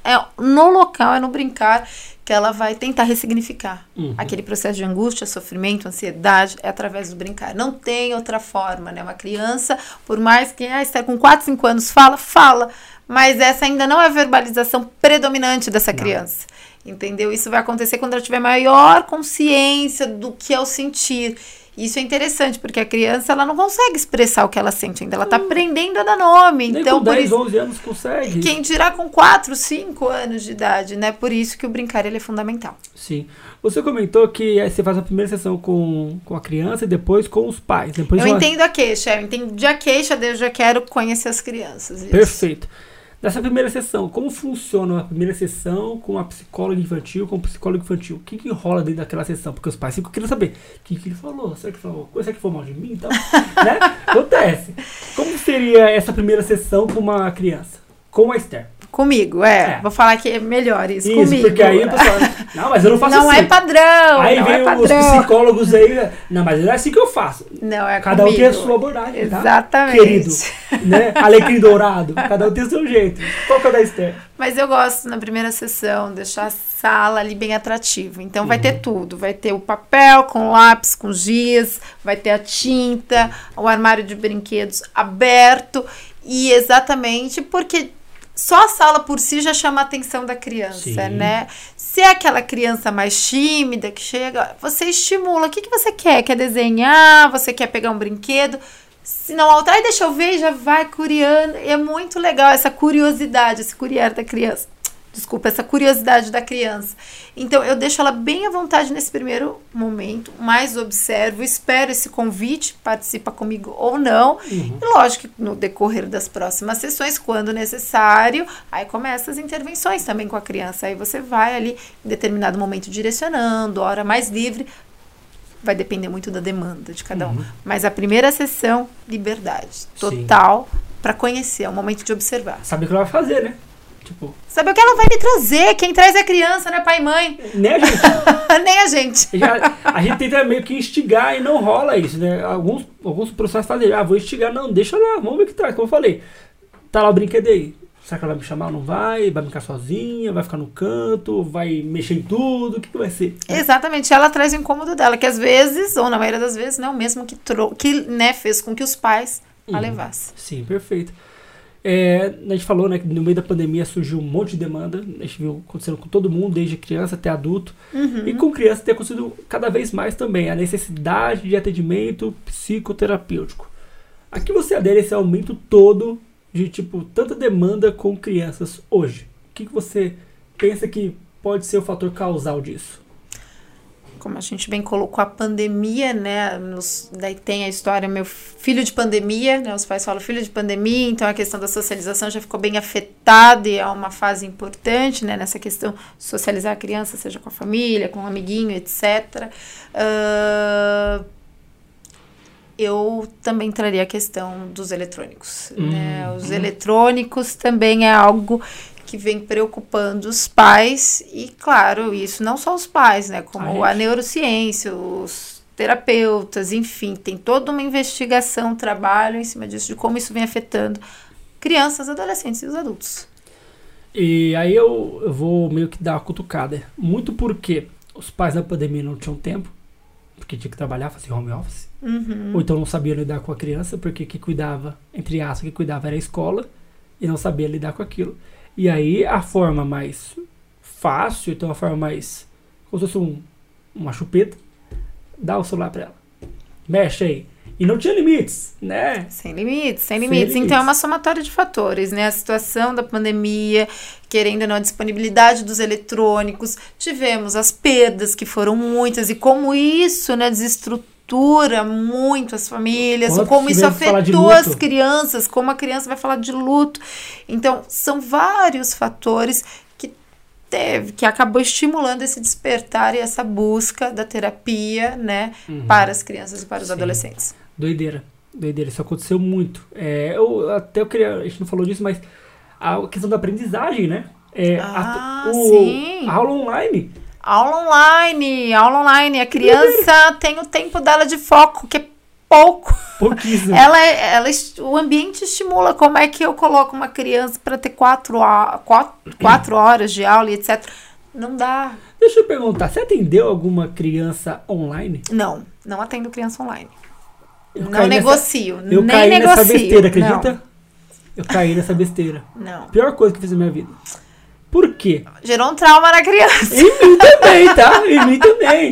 é no local, é no brincar que ela vai tentar ressignificar. Uhum. Aquele processo de angústia, sofrimento, ansiedade, é através do brincar. Não tem outra forma, né? Uma criança, por mais que ah, está com 4, 5 anos, fala, fala, mas essa ainda não é a verbalização predominante dessa criança. Não. Entendeu? Isso vai acontecer quando ela tiver maior consciência do que é o sentir. Isso é interessante, porque a criança ela não consegue expressar o que ela sente ainda. Ela está hum. aprendendo a dar nome. Nem então, com 10, isso, 11 anos consegue. Quem dirá com 4, 5 anos de idade, né? Por isso que o brincar ele é fundamental. Sim. Você comentou que você faz a primeira sessão com, com a criança e depois com os pais. Depois eu uma... entendo a queixa. Eu entendi a queixa, eu já quero conhecer as crianças. Isso. Perfeito. Nessa primeira sessão, como funciona a primeira sessão com a psicóloga infantil, com o psicólogo infantil? O que, que rola dentro daquela sessão? Porque os pais ficam querendo saber o que, que ele falou, será que falou será que foi mal de mim? Então, né? Acontece. Como seria essa primeira sessão com uma criança? Com a Esther? Comigo, é. é. Vou falar que é melhor isso, isso comigo. porque aí o pessoal... Não, mas eu não faço não assim. Não é padrão, Aí vem é padrão. os psicólogos aí... Não, mas não é assim que eu faço. Não, é Cada comigo. um tem a sua abordagem, tá? Exatamente. Tá? Querido, né? Alecrim dourado. Cada um tem o seu jeito. Qual que é da Esther? Mas eu gosto, na primeira sessão, deixar a sala ali bem atrativa. Então, vai ter uhum. tudo. Vai ter o papel com lápis, com giz. Vai ter a tinta, o armário de brinquedos aberto. E exatamente porque só a sala por si já chama a atenção da criança, Sim. né? Se é aquela criança mais tímida que chega, você estimula. O que, que você quer? Quer desenhar? Você quer pegar um brinquedo? Se não, outra, deixa eu ver, já vai curiando. É muito legal essa curiosidade, esse curiar da criança desculpa, essa curiosidade da criança. Então, eu deixo ela bem à vontade nesse primeiro momento, mais observo, espero esse convite, participa comigo ou não. Uhum. E lógico que no decorrer das próximas sessões, quando necessário, aí começa as intervenções também com a criança. Aí você vai ali em determinado momento direcionando, hora mais livre. Vai depender muito da demanda de cada um. Uhum. Mas a primeira sessão, liberdade total para conhecer, é o momento de observar. Sabe o que ela vai fazer, né? Tipo. Saber o que ela vai me trazer. Quem traz é a criança, né, pai e mãe? Nem a gente. Nem a gente. Já, a gente tenta meio que instigar e não rola isso, né? Alguns, alguns professores fazem, ah, vou instigar. Não, deixa lá, vamos ver o que traz. Como eu falei, tá lá o brinquedo aí. Será que ela vai me chamar? Não vai? Vai ficar sozinha? Vai ficar no canto? Vai mexer em tudo? O que, que vai ser? Exatamente. Ela traz o incômodo dela, que às vezes, ou na maioria das vezes, não é o mesmo que, que né, fez com que os pais uhum. a levassem. Sim, perfeito. É, a gente falou né, que no meio da pandemia surgiu um monte de demanda. A gente viu acontecendo com todo mundo, desde criança até adulto. Uhum. E com criança tem acontecido cada vez mais também a necessidade de atendimento psicoterapêutico. A que você adere esse aumento todo de tipo tanta demanda com crianças hoje? O que, que você pensa que pode ser o fator causal disso? Como a gente bem colocou, a pandemia, né? Nos, daí tem a história, meu filho de pandemia, né? Os pais falam filho de pandemia, então a questão da socialização já ficou bem afetada e é uma fase importante, né? Nessa questão de socializar a criança, seja com a família, com um amiguinho, etc. Uh, eu também traria a questão dos eletrônicos. Né? Uhum. Né? Os eletrônicos também é algo que vem preocupando os pais e, claro, isso não só os pais, né? Como a, a neurociência, os terapeutas, enfim, tem toda uma investigação, trabalho em cima disso, de como isso vem afetando crianças, adolescentes e os adultos. E aí eu, eu vou meio que dar uma cutucada. Muito porque os pais na pandemia não tinham tempo, porque tinha que trabalhar, fazer home office. Uhum. Ou então não sabia lidar com a criança, porque que cuidava, entre aspas, que cuidava era a escola, e não sabia lidar com aquilo. E aí a forma mais fácil, então a forma mais. como se fosse um, uma chupeta, dá o celular pra ela. Mexe aí. E não tinha limites, né? Sem limites, sem limites. Sem então é uma somatória de fatores, né? A situação da pandemia, querendo ou não, a disponibilidade dos eletrônicos, tivemos as perdas que foram muitas, e como isso, né, desestrutura estrutura muito as famílias, Quanto como isso afetou as crianças, como a criança vai falar de luto. Então, são vários fatores que teve, que acabou estimulando esse despertar e essa busca da terapia, né, uhum. para as crianças e para os Sim. adolescentes. Doideira, doideira, isso aconteceu muito. É, eu até eu queria, a gente não falou disso, mas a questão da aprendizagem, né? É, ah, a, o, a aula online Aula online, aula online. A criança tem o tempo dela de foco, que é pouco. Pouquíssimo. Ela, ela, o ambiente estimula. Como é que eu coloco uma criança para ter quatro, quatro, quatro horas de aula e etc. Não dá. Deixa eu perguntar, você atendeu alguma criança online? Não, não atendo criança online. Eu não negocio, nessa, eu nem caí negocio. nessa besteira, acredita? Não. Eu caí nessa besteira. Não. Pior coisa que eu fiz na minha vida. Por quê? Gerou um trauma na criança. Em mim também, tá? Em mim também.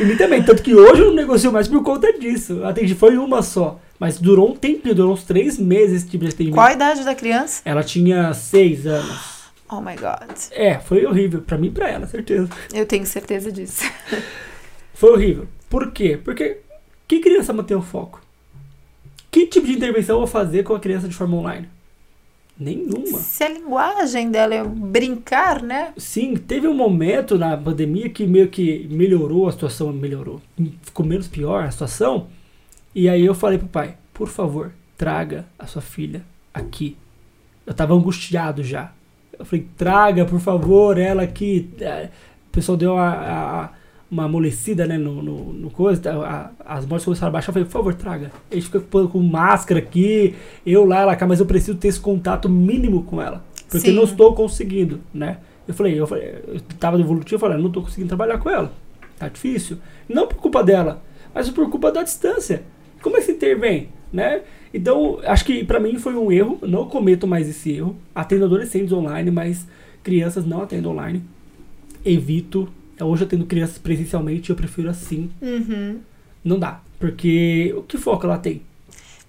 Em mim também. Tanto que hoje eu não negocio mais por conta disso. Atendi foi uma só. Mas durou um tempo, durou uns três meses esse tipo de atendimento. Qual a idade da criança? Ela tinha seis anos. Oh my god. É, foi horrível. Pra mim e pra ela, certeza. Eu tenho certeza disso. Foi horrível. Por quê? Porque que criança mantém o foco? Que tipo de intervenção eu vou fazer com a criança de forma online? Nenhuma. Se a linguagem dela é brincar, né? Sim, teve um momento na pandemia que meio que melhorou a situação, melhorou. Ficou menos pior a situação. E aí eu falei pro pai, por favor, traga a sua filha aqui. Eu tava angustiado já. Eu falei, traga, por favor, ela aqui. É, o pessoal deu a, a uma amolecida, né, no, no, no coisa, a, as mortes começaram a baixar, eu falei, por favor, traga. Ele fica com máscara aqui, eu lá, ela cá, mas eu preciso ter esse contato mínimo com ela, porque Sim. não estou conseguindo, né. Eu falei, eu, falei, eu tava evolutivo, eu falei, não estou conseguindo trabalhar com ela, tá difícil. Não por culpa dela, mas por culpa da distância. Como é que se intervém, né? Então, acho que para mim foi um erro, não cometo mais esse erro. Atendo adolescentes online, mas crianças não atendo online. Evito Hoje eu tendo crianças presencialmente, eu prefiro assim. Uhum. Não dá. Porque o que foco ela tem?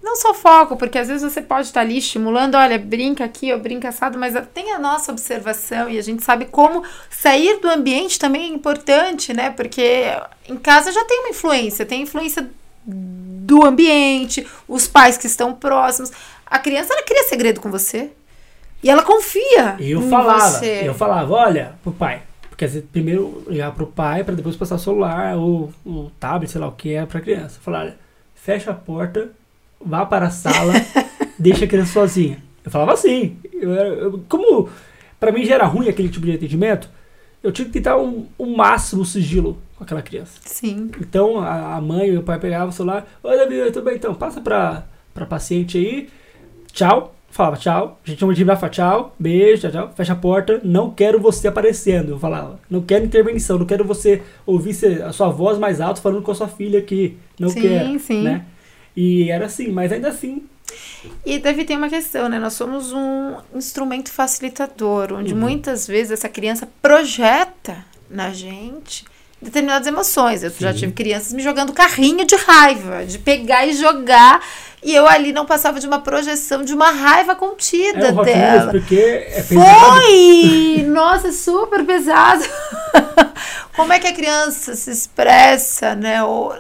Não só foco, porque às vezes você pode estar ali estimulando, olha, brinca aqui ou brinca assado, mas tem a nossa observação e a gente sabe como sair do ambiente também é importante, né? Porque em casa já tem uma influência, tem influência do ambiente, os pais que estão próximos. A criança, ela cria segredo com você. E ela confia. Eu falava, você. eu falava, olha, pro pai, Quer dizer, primeiro ligar pro pai para depois passar o celular ou o tablet, sei lá o que é pra criança. Falar, olha, fecha a porta, vá para a sala, deixa a criança sozinha. Eu falava assim. Eu, eu, como para mim já era ruim aquele tipo de atendimento, eu tinha que tentar um, um máximo sigilo com aquela criança. Sim. Então a, a mãe e o pai pegavam o celular, oi Davi, tudo bem então, passa pra, pra paciente aí, tchau falava tchau, a gente chama de falava tchau, beijo, tchau, tchau, fecha a porta, não quero você aparecendo. Eu falava, não quero intervenção, não quero você ouvir a sua voz mais alta falando com a sua filha aqui, não sim, quero, sim. né? E era assim, mas ainda assim. E deve ter uma questão, né? Nós somos um instrumento facilitador, onde uhum. muitas vezes essa criança projeta na gente determinadas emoções. Eu Sim. já tive crianças me jogando carrinho de raiva, de pegar e jogar. E eu ali não passava de uma projeção de uma raiva contida é dela. porque é Foi! Nossa, super pesado. Como é que a criança se expressa, né? Ou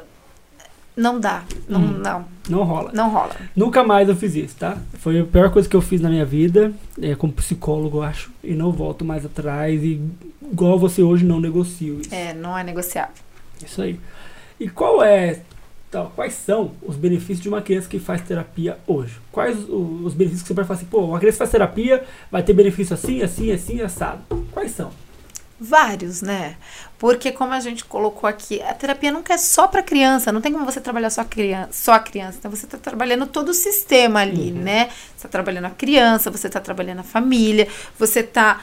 não dá. Não, hum, não. Não rola. Não rola. Nunca mais eu fiz isso, tá? Foi a pior coisa que eu fiz na minha vida, é, como psicólogo, eu acho. E não volto mais atrás. E igual você hoje, não negocio isso. É, não é negociável. Isso aí. E qual é. Então, quais são os benefícios de uma criança que faz terapia hoje? Quais os benefícios que você vai falar assim, pô, uma criança que faz terapia vai ter benefício assim, assim, assim, assado? Quais são? Vários, né? Porque como a gente colocou aqui, a terapia nunca é só para criança, não tem como você trabalhar só a criança, só a criança. Então você está trabalhando todo o sistema ali, uhum. né? Você está trabalhando a criança, você está trabalhando a família, você está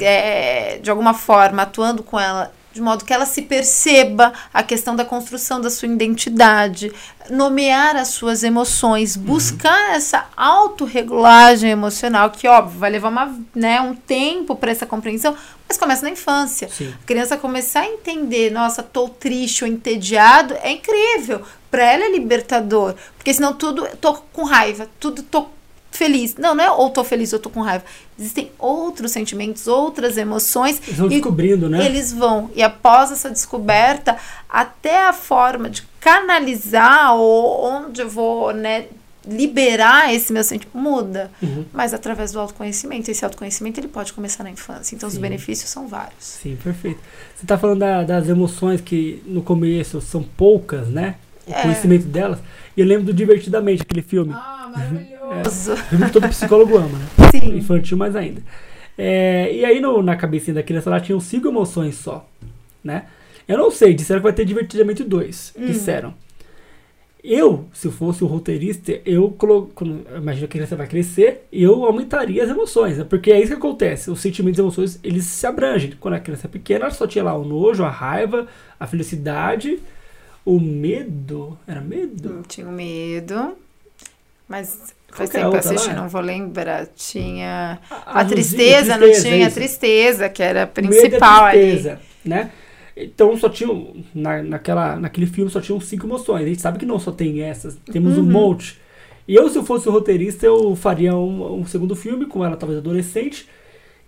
é, de alguma forma atuando com ela de modo que ela se perceba a questão da construção da sua identidade, nomear as suas emoções, uhum. buscar uhum. essa autorregulagem emocional, que óbvio vai levar uma, né, um tempo para essa compreensão, mas começa na infância. Sim. A criança começar a entender, nossa, tô triste ou entediado, é incrível. Para ela é libertador, porque senão tudo tô com raiva, tudo tô feliz. Não, não é ou tô feliz ou tô com raiva. Existem outros sentimentos, outras emoções. Eles vão descobrindo, né? Eles vão. E após essa descoberta, até a forma de canalizar ou onde eu vou, né, liberar esse meu sentimento muda, uhum. mas através do autoconhecimento. Esse autoconhecimento ele pode começar na infância. Então Sim. os benefícios são vários. Sim, perfeito. Você está falando da, das emoções que no começo são poucas, né? O é. conhecimento delas. E eu lembro do Divertidamente, aquele filme. Ah, maravilhoso. É, todo psicólogo ama, né? Sim. Infantil mais ainda. É, e aí no, na cabecinha da criança ela tinha cinco emoções só, né? Eu não sei, disseram que vai ter Divertidamente dois. Hum. Disseram. Eu, se fosse o roteirista, eu coloco, imagina que a criança vai crescer, eu aumentaria as emoções, né? porque é isso que acontece. Os sentimentos e emoções, eles se abrangem. Quando a criança é pequena, ela só tinha lá o nojo, a raiva, a felicidade, o medo. Era medo? Tinha o medo. Mas faz tempo que eu assisti, não vou lembrar. Tinha a, a, a tristeza, tristeza, não tinha a tristeza, que era a principal medo tristeza, ali. Né? Então só tinha. Na, naquela, naquele filme só tinham cinco emoções. A gente sabe que não só tem essas, temos uhum. um monte. E eu, se eu fosse o roteirista, eu faria um, um segundo filme com ela, talvez adolescente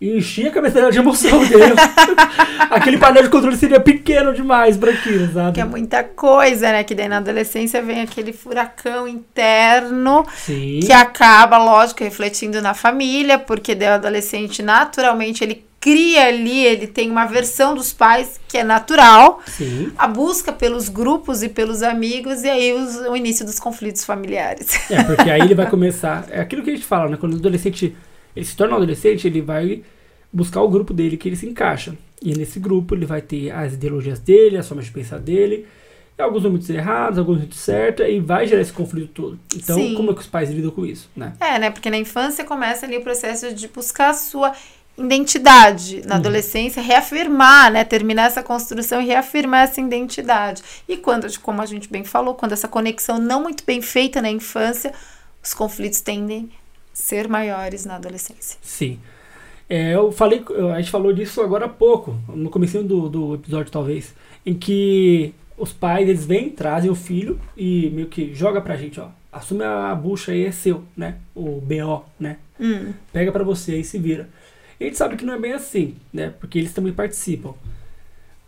e enchia a cabeça dela de emoção dele. Aquele painel de controle seria pequeno demais para aquilo, sabe? Que é muita coisa, né? Que daí na adolescência vem aquele furacão interno Sim. que acaba, lógico, refletindo na família, porque daí o adolescente naturalmente ele cria ali, ele tem uma versão dos pais que é natural, Sim. a busca pelos grupos e pelos amigos, e aí os, o início dos conflitos familiares. É, porque aí ele vai começar. É aquilo que a gente fala, né? Quando o adolescente ele se torna um adolescente, ele vai buscar o grupo dele que ele se encaixa. E nesse grupo ele vai ter as ideologias dele, as formas de pensar dele, alguns muito errados, alguns muito certos, e vai gerar esse conflito todo. Então, Sim. como é que os pais lidam com isso, né? É, né? Porque na infância começa ali o processo de buscar a sua identidade na uhum. adolescência, reafirmar, né, terminar essa construção e reafirmar essa identidade. E quando, como a gente bem falou, quando essa conexão não muito bem feita na infância, os conflitos tendem ser maiores na adolescência. Sim. É, eu falei, a gente falou disso agora há pouco, no começo do, do episódio talvez, em que os pais eles vêm, trazem o filho e meio que joga pra gente, ó, assume a bucha aí é seu, né? O BO, né? Hum. Pega para você e se vira. E a gente sabe que não é bem assim, né? Porque eles também participam.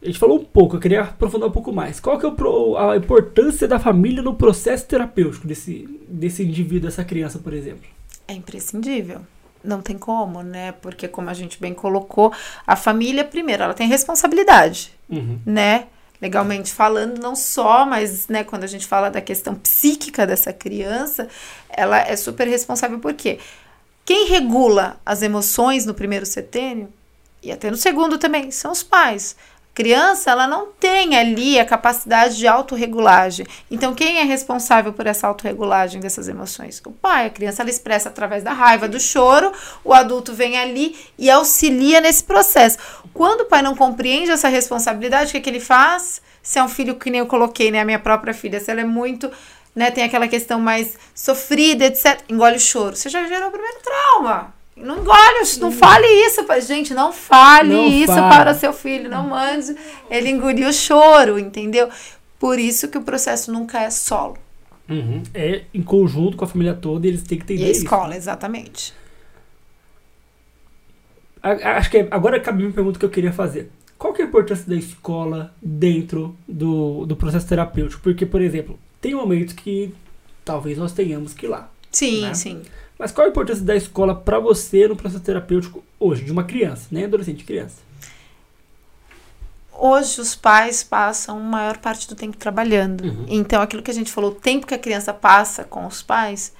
A gente falou um pouco, eu queria aprofundar um pouco mais. Qual que é o, a importância da família no processo terapêutico desse, desse indivíduo, dessa criança, por exemplo? É imprescindível. Não tem como, né? Porque, como a gente bem colocou, a família, primeiro, ela tem responsabilidade, uhum. né? Legalmente falando, não só, mas, né, quando a gente fala da questão psíquica dessa criança, ela é super responsável, porque quem regula as emoções no primeiro setênio, e até no segundo também, são os pais criança ela não tem ali a capacidade de autorregulagem. Então, quem é responsável por essa autorregulagem dessas emoções? O pai. A criança ela expressa através da raiva, do choro, o adulto vem ali e auxilia nesse processo. Quando o pai não compreende essa responsabilidade, o que, é que ele faz? Se é um filho que nem eu coloquei, né? A minha própria filha, se ela é muito. Né, tem aquela questão mais sofrida, etc. Engole o choro. Você já gerou o primeiro trauma Não engole, não fale isso. Gente, não fale Não isso fala. para seu filho. Não mande ele engolir o choro, entendeu? Por isso que o processo nunca é solo. Uhum. É em conjunto com a família toda e eles têm que E entender a isso. escola, exatamente. A- a- Acho que é- agora cabe uma pergunta que eu queria fazer. Qual que é a importância da escola dentro do, do processo terapêutico? Porque, por exemplo, tem momentos que talvez nós tenhamos que ir lá. Sim, Né? sim. Mas qual a importância da escola para você no processo terapêutico hoje, de uma criança, nem adolescente, criança? Hoje os pais passam a maior parte do tempo trabalhando. Uhum. Então, aquilo que a gente falou, o tempo que a criança passa com os pais,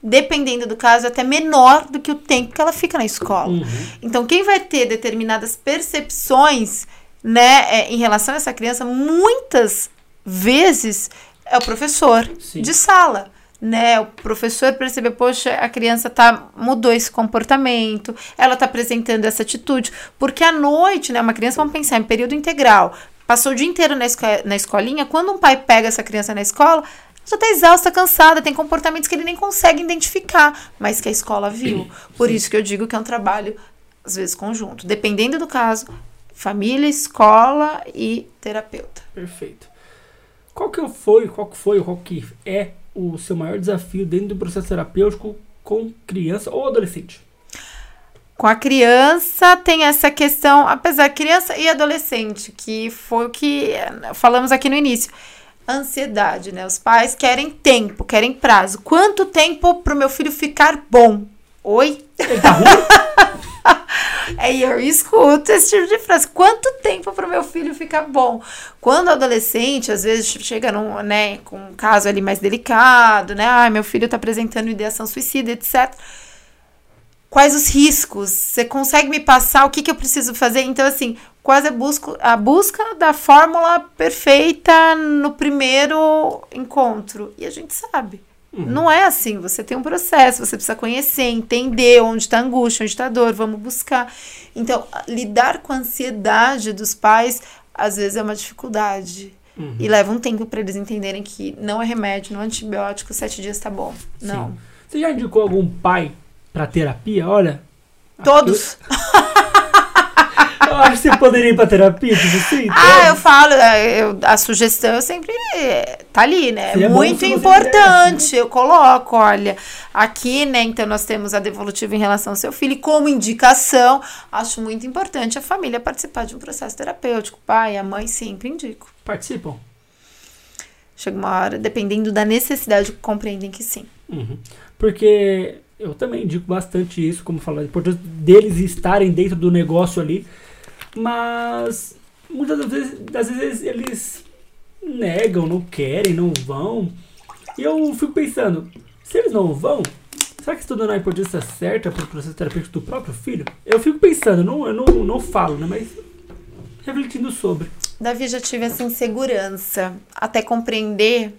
dependendo do caso, é até menor do que o tempo que ela fica na escola. Uhum. Então, quem vai ter determinadas percepções, né, é, em relação a essa criança, muitas vezes é o professor Sim. de sala. Né, o professor perceber, poxa, a criança tá mudou esse comportamento, ela tá apresentando essa atitude, porque à noite, né, uma criança, vamos pensar em período integral, passou o dia inteiro na, esco na escolinha, quando um pai pega essa criança na escola, já tá exausta, cansada, tem comportamentos que ele nem consegue identificar, mas que a escola viu. Por isso que eu digo que é um trabalho, às vezes, conjunto. Dependendo do caso, família, escola e terapeuta. Perfeito. Qual que foi, qual que foi, qual que é o seu maior desafio dentro do processo terapêutico com criança ou adolescente? Com a criança tem essa questão, apesar criança e adolescente, que foi o que eh, falamos aqui no início. Ansiedade, né? Os pais querem tempo, querem prazo. Quanto tempo pro meu filho ficar bom? Oi? Ele tá ruim? Aí eu escuto esse tipo de frase. Quanto tempo para o meu filho ficar bom? Quando adolescente, às vezes chega num, né, com um caso ali mais delicado, né? Ai, meu filho está apresentando ideação suicida, etc. Quais os riscos? Você consegue me passar o que, que eu preciso fazer? Então, assim, quase a busca, a busca da fórmula perfeita no primeiro encontro. E a gente sabe. Não é assim, você tem um processo, você precisa conhecer, entender onde está a angústia, onde está a dor, vamos buscar. Então, lidar com a ansiedade dos pais, às vezes é uma dificuldade. E leva um tempo para eles entenderem que não é remédio, não é antibiótico, sete dias tá bom. Não. Sim. Você já indicou algum pai pra terapia? Olha. Todos. Eu acho que você poderia ir pra terapia, tipo assim. Ah, eu falo, é, eu- a sugestão sempre é, tá ali, né? Seria Muito importante. Eu coloco, olha, aqui, né? Então nós temos a devolutiva em relação ao seu filho. E como indicação, acho muito importante a família participar de um processo terapêutico. O pai, a mãe, sempre indico. Participam. Chega uma hora, dependendo da necessidade, compreendem que sim. Uhum. Porque eu também indico bastante isso, como falar, a importância deles estarem dentro do negócio ali. Mas muitas das vezes, das vezes eles negam, não querem, não vão. E eu fico pensando, se eles não vão, será que estão dando a importância certa para o processo terapêutico do próprio filho? Eu fico pensando, não, eu não, não falo, né? Mas refletindo sobre. Davi já tive essa insegurança até compreender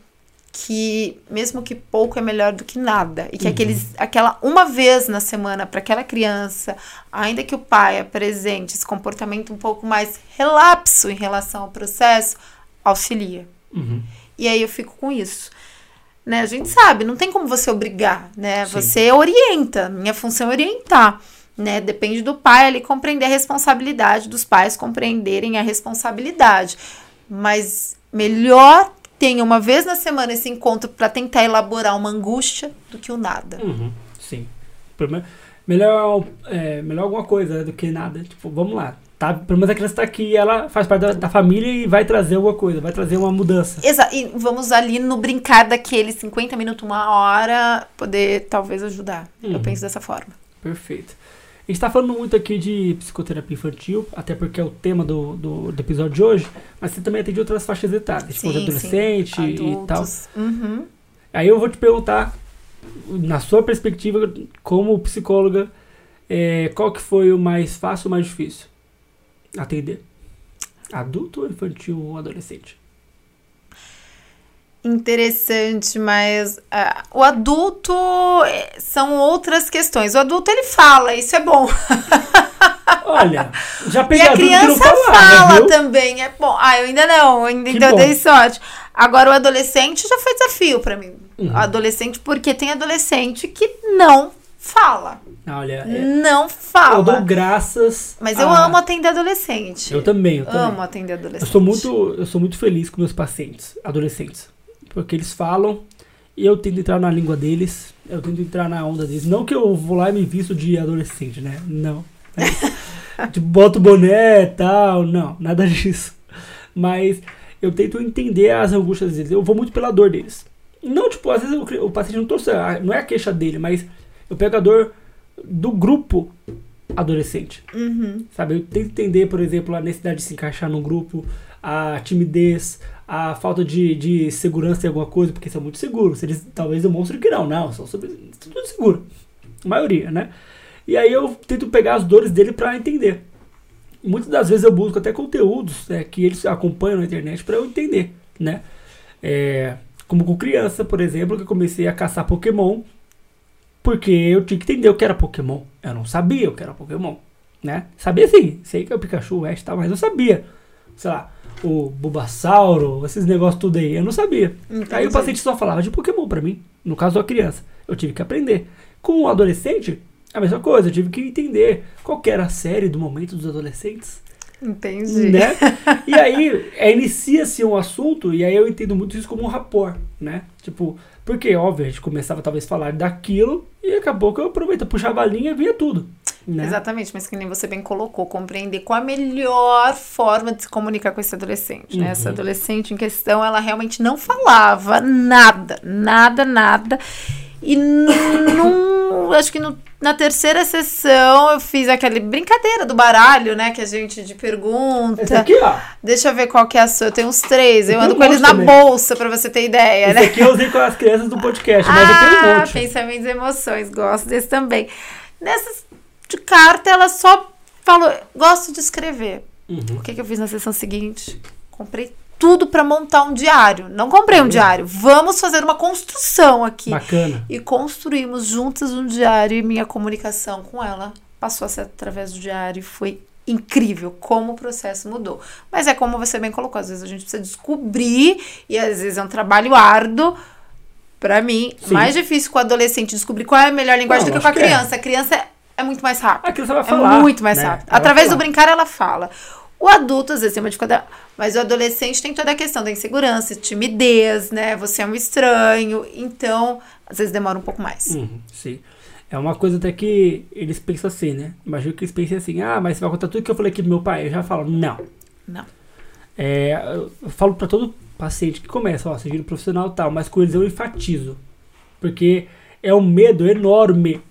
que mesmo que pouco é melhor do que nada e que aqueles, aquela uma vez na semana para aquela criança, ainda que o pai apresente esse comportamento um pouco mais relapso em relação ao processo, auxilia. Uhum. E aí eu fico com isso. Né? A gente sabe, não tem como você obrigar, né? Sim. Você orienta, minha função é orientar, né? Depende do pai ali compreender a responsabilidade, dos pais compreenderem a responsabilidade. Mas melhor tenha uma vez na semana esse encontro para tentar elaborar uma angústia do que o nada. Uhum, sim. Melhor, é, melhor alguma coisa né, do que nada. Tipo, vamos lá. Tá, pelo menos a criança tá aqui, ela faz parte da, da família e vai trazer alguma coisa, vai trazer uma mudança. Exa e vamos ali no brincar daqueles 50 minutos, uma hora, poder talvez ajudar. Eu Uhum. penso dessa forma. Perfeito. A gente tá falando muito aqui de psicoterapia infantil, até porque é o tema do, do, do episódio de hoje, mas você também atende outras faixas etárias, tipo adolescente sim. e tal. Uhum. Aí eu vou te perguntar, na sua perspectiva, como psicóloga, é, qual que foi o mais fácil ou mais difícil atender? Adulto infantil ou adolescente? Interessante, mas ah, o adulto eh, são outras questões. O adulto ele fala, isso é bom. Olha, já E peguei a que não criança fala viu? também, é bom. Ah, eu ainda não, ainda Que então eu dei sorte. Agora o adolescente já foi desafio pra mim. Uhum. Adolescente, porque tem adolescente que não fala. Olha, é, Não fala. eu dou graças. Mas eu a- amo atender adolescente. Eu também, eu também. amo atender adolescente. Eu sou muito, eu sou muito feliz com meus pacientes, adolescentes, porque eles falam e eu tento entrar na língua deles, eu tento entrar na onda deles. Não que eu vou lá e me visto de adolescente, né? Não. É, tipo, boto boné e tal, não, nada disso. Mas eu tento entender as angústias deles. Eu vou muito pela dor deles. Não, tipo, às vezes o, o paciente não trouxe, a- não é a queixa dele, mas eu pego a dor do grupo adolescente. Uhum. Sabe, eu tento entender, por exemplo, a necessidade de se encaixar num grupo, a timidez, a falta de, de segurança em alguma coisa, porque são muito seguros. Eles talvez demonstrem que não, não, são sobre, tudo seguro. A maioria, né? E aí eu tento pegar as dores dele pra entender. Muitas das vezes eu busco até conteúdos né, que eles acompanham na internet pra eu entender, né? É, como com criança, por exemplo, que eu comecei a caçar Pokémon porque eu tinha que entender o que era Pokémon. Eu não sabia o que era Pokémon, né? Sabia sim, sei que é o Pikachu, o Ash e tal, mas não sabia. Sei lá, o Bulbasauro, esses negócios tudo aí, eu não sabia. Entendi. Aí o paciente só falava de Pokémon pra mim, no caso da criança. Eu tive que aprender. Com o adolescente, a mesma coisa, eu tive que entender qual que era a série do momento dos adolescentes Entendi. né? E aí é, inicia-se um assunto e aí eu entendo muito isso como um rapport, né? Tipo, porque óbvio, a gente começava talvez a falar daquilo e acabou que eu aproveito, puxava a linha e via tudo, né? Exatamente, mas que nem você bem colocou, compreender qual a melhor forma de se comunicar com esse adolescente, né? Uhum. Essa adolescente em questão, ela realmente não falava nada, nada, nada. E num, acho que no- na terceira sessão eu fiz aquela brincadeira do baralho, né? Que a gente de pergunta. Esse aqui, ó. Deixa eu ver qual que é a sua. Eu tenho uns três. Eu Eu ando com eles monte na também. bolsa, pra você ter ideia, Esse né? aqui eu usei com as crianças do podcast, mas eu tenho um Ah, monte. pensamentos e emoções, gosto desse também. Nessas de carta, ela só falou, gosto de escrever. Uhum. O que, que eu fiz na sessão seguinte? Comprei tudo pra montar um diário. Não comprei um diário. Vamos fazer uma construção aqui. Bacana. E construímos juntas um diário e minha comunicação com ela passou a ser através do diário e foi incrível como o processo mudou. Mas é como você bem colocou, às vezes a gente precisa descobrir e às vezes é um trabalho árduo. Pra mim, Sim. mais difícil com o adolescente descobrir qual é a melhor linguagem Não, do que com a é. criança. A criança é, é muito mais rápido. A criança vai É falar. muito mais né? rápido. Ela Através do brincar, ela fala. O adulto, às vezes, tem uma dificuldade. Mas o adolescente tem toda a questão da insegurança, timidez, né? Você é um estranho. Então, às vezes demora um pouco mais. Uhum, sim. É uma coisa até que eles pensam assim, né? Imagino que eles pensem assim, ah, mas você vai contar tudo que eu falei aqui pro meu pai. Eu já falo, não. Não. É, eu falo pra todo paciente que começa, ó, seja profissional e tal, mas com eles eu enfatizo. Porque é um medo enorme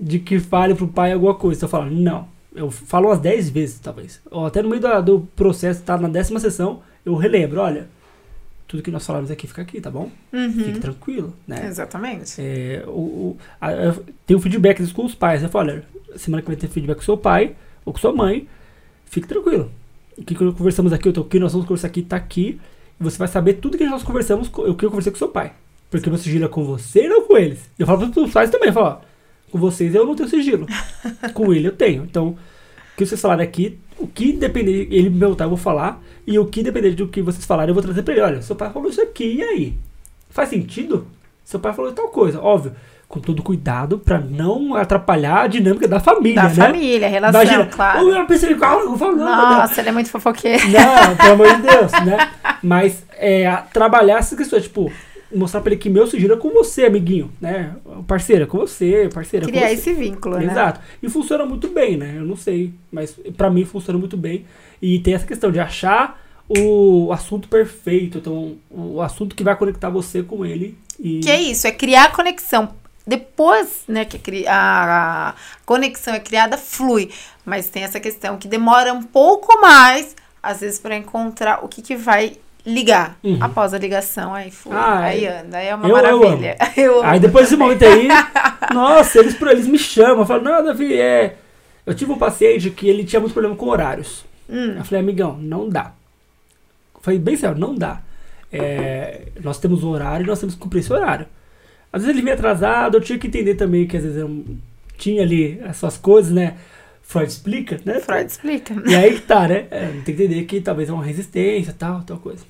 de que fale pro pai alguma coisa. Eu falo, não. Eu falo umas 10 vezes, talvez. Ou até no meio da- do processo, tá na décima sessão, eu relembro, olha, tudo que nós falamos aqui fica aqui, tá bom? Fique Uhum. tranquilo, né? Exatamente. É, o, o, a- tem o feedback disso com os pais. Eu falo, olha, semana que vem tem feedback com seu pai ou com sua mãe. Fique tranquilo. O que nós conversamos aqui, eu tô aqui, nós vamos conversar aqui, tá aqui. Você vai saber tudo que nós conversamos, co- o que eu conversei com seu pai. Porque sigilo é com você e não com eles. Eu falo para os pais também, eu falo, ó, com vocês eu não tenho sigilo. com ele eu tenho. Então, o que vocês falarem aqui, o que depender, ele me perguntar, eu vou falar. E o que depender do que vocês falarem, eu vou trazer pra ele. Olha, seu pai falou isso aqui, e aí? Faz sentido? Seu pai falou tal coisa, óbvio. Com todo cuidado pra não atrapalhar a dinâmica da família, Da né? família, relação, Imagina, claro. "Ô, eu pensei, calma, eu falo, não, não, não. Nossa, ele é muito fofoqueiro. Não, pelo amor de Deus, né? Mas é, trabalhar essas questões, tipo, mostrar pra ele que meu sigilo é com você, amiguinho, né? Parceiro, é com você, parceira, com Criar você. esse vínculo, né? Exato. E funciona muito bem, né? Eu não sei, mas pra mim funciona muito bem. E tem essa questão de achar o assunto perfeito, então o assunto que vai conectar você com ele. E... Que é isso, é criar conexão. Depois, né, que a, a conexão é criada, flui. Mas tem essa questão que demora um pouco mais, às vezes, para encontrar o que, que vai ligar. Uhum. Após a ligação, aí flui. Ah, aí é. anda, aí é uma Eu- eu maravilha. Eu Aí amo depois desse momento aí, nossa, eles, eles me chamam, falam, não, Davi, é. Eu tive um paciente que ele tinha muito problema com horários. Hum. Eu falei, amigão, não dá. Eu falei, bem sério, não dá. É, nós temos um horário e nós temos que cumprir esse horário. Às vezes ele vinha atrasado, eu tinha que entender também que às vezes eu tinha ali essas coisas, né? Freud explica, né? Freud explica. E aí que tá, né? É, tem que entender que talvez é uma resistência, tal, tal coisa.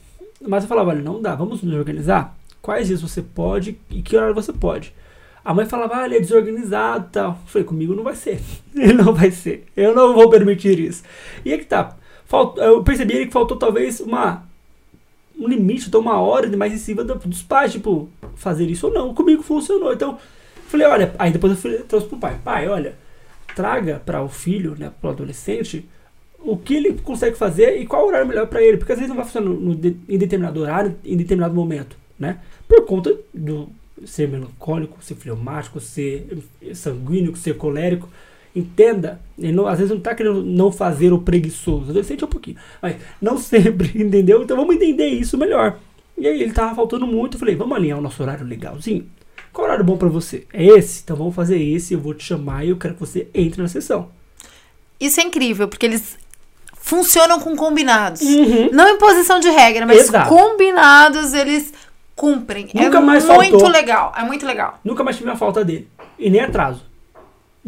Mas eu falava, olha, não dá, vamos nos organizar. Quais dias você pode e que horário você pode? A mãe falava, ah, ele é desorganizado e tal. Eu falei, comigo não vai ser. Ele não vai ser. Eu não vou permitir isso. E aí que tá. Eu percebi que faltou talvez uma um limite, então uma hora mais em cima dos pais, tipo, fazer isso ou não. Comigo funcionou. Então, falei, olha, aí depois eu falei, trouxe pro pai, pai, olha, traga para o filho, né, pro adolescente, o que ele consegue fazer e qual horário melhor para ele, porque às vezes não vai funcionar no, no, em determinado horário, em determinado momento, né? Por conta do ser melancólico, ser fleumático, ser sanguíneo, ser colérico. Entenda, ele não, às vezes não está querendo não fazer o preguiçoso, adolescente é um pouquinho, mas não sempre, entendeu? Então vamos entender isso melhor. E aí ele tava faltando muito, eu falei, vamos alinhar o nosso horário legalzinho. Qual horário bom para você? É esse? Então vamos fazer esse, eu vou te chamar e eu quero que você entre na sessão. Isso é incrível, porque eles funcionam com combinados. Uhum. Não em posição de regra, mas Exato. combinados eles cumprem. Nunca é mais muito faltou. legal. É muito legal. Nunca mais tive a falta dele. E nem atraso.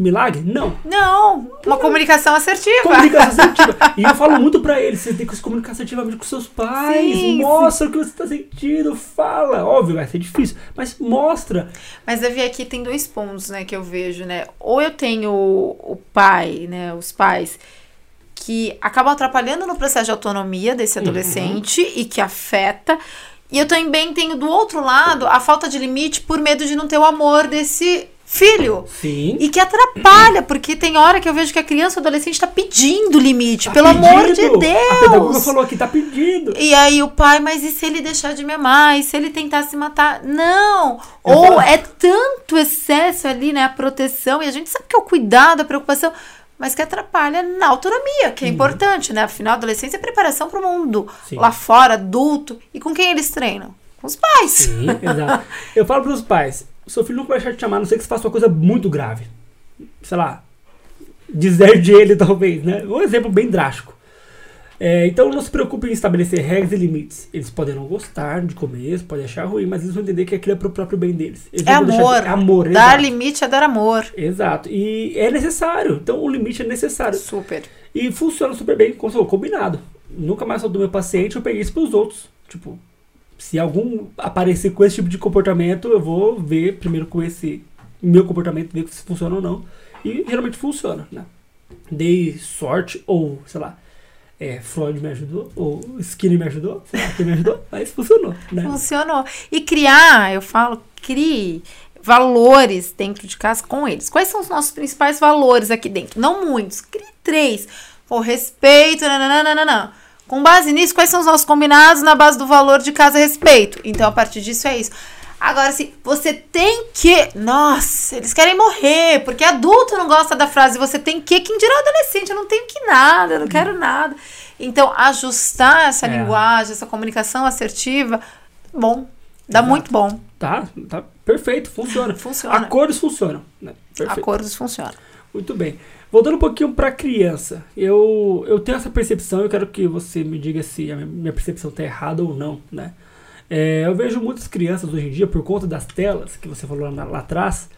Milagre? Não. Não. Uma comunicação assertiva. Comunicação assertiva. e eu falo muito pra eles: você tem que se comunicar assertivamente com seus pais. Sim, mostra sim. o que você tá sentindo. Fala. Óbvio, vai ser difícil. Mas mostra. Mas, Davi, aqui tem dois pontos, né, que eu vejo, né? Ou eu tenho o pai, né? Os pais que acabam atrapalhando no processo de autonomia desse uhum. adolescente uhum. e que afeta. E eu também tenho do outro lado a falta de limite por medo de não ter o amor desse filho. Sim. E que atrapalha, porque tem hora que eu vejo que a criança ou adolescente está pedindo limite, tá pelo pedindo. amor de Deus. A pedagoga falou que tá pedindo. E aí o pai, mas e se ele deixar de me amar? E se ele tentar se matar? Não. Eu ou é tanto excesso ali, né, a proteção, e a gente sabe que é o cuidado, a preocupação, mas que atrapalha na autonomia, que é uhum. importante, né? Afinal, a adolescência é preparação para o mundo Sim. lá fora, adulto. E com quem eles treinam? Com os pais. Sim, exato. Eu falo para os pais, o seu filho nunca vai deixar de chamar, a não sei que você faça uma coisa muito grave. Sei lá, deserde ele talvez, né? Um exemplo bem drástico. É, então não se preocupe em estabelecer regras e limites. Eles podem não gostar de comer, podem achar ruim, mas eles vão entender que aquilo é pro próprio bem deles. Eles é amor. De, amor. Dar exato. limite é dar amor. Exato. E é necessário. Então o limite é necessário. Super. E funciona super bem, como combinado. Nunca mais sou do meu paciente, eu peguei isso pros outros. Tipo, se algum aparecer com esse tipo de comportamento, eu vou ver primeiro com esse meu comportamento, ver se funciona ou não. E geralmente funciona, né? Dei sorte, ou sei lá, é, Freud me ajudou, ou Skinny me ajudou, sei lá quem me ajudou, mas funcionou, né? Funcionou. E criar, eu falo, crie valores dentro de casa com eles. Quais são os nossos principais valores aqui dentro? Não muitos, crie três. O respeito, nananana. Com base nisso, quais são os nossos combinados na base do valor de casa a respeito? Então, a partir disso é isso. Agora, se você tem que. Nossa, eles querem morrer, porque adulto não gosta da frase você tem que. Quem dirá adolescente? Eu não tenho que nada, eu não quero nada. Então, ajustar essa é. linguagem, essa comunicação assertiva, bom. Dá Exato. muito bom. Tá, tá perfeito, funciona. funciona. Acordos funcionam. Né? Acordos funcionam. Muito bem. Voltando um pouquinho para criança, eu, eu tenho essa percepção, eu quero que você me diga se a minha percepção está errada ou não, né? É, eu vejo muitas crianças hoje em dia, por conta das telas que você falou lá, lá atrás,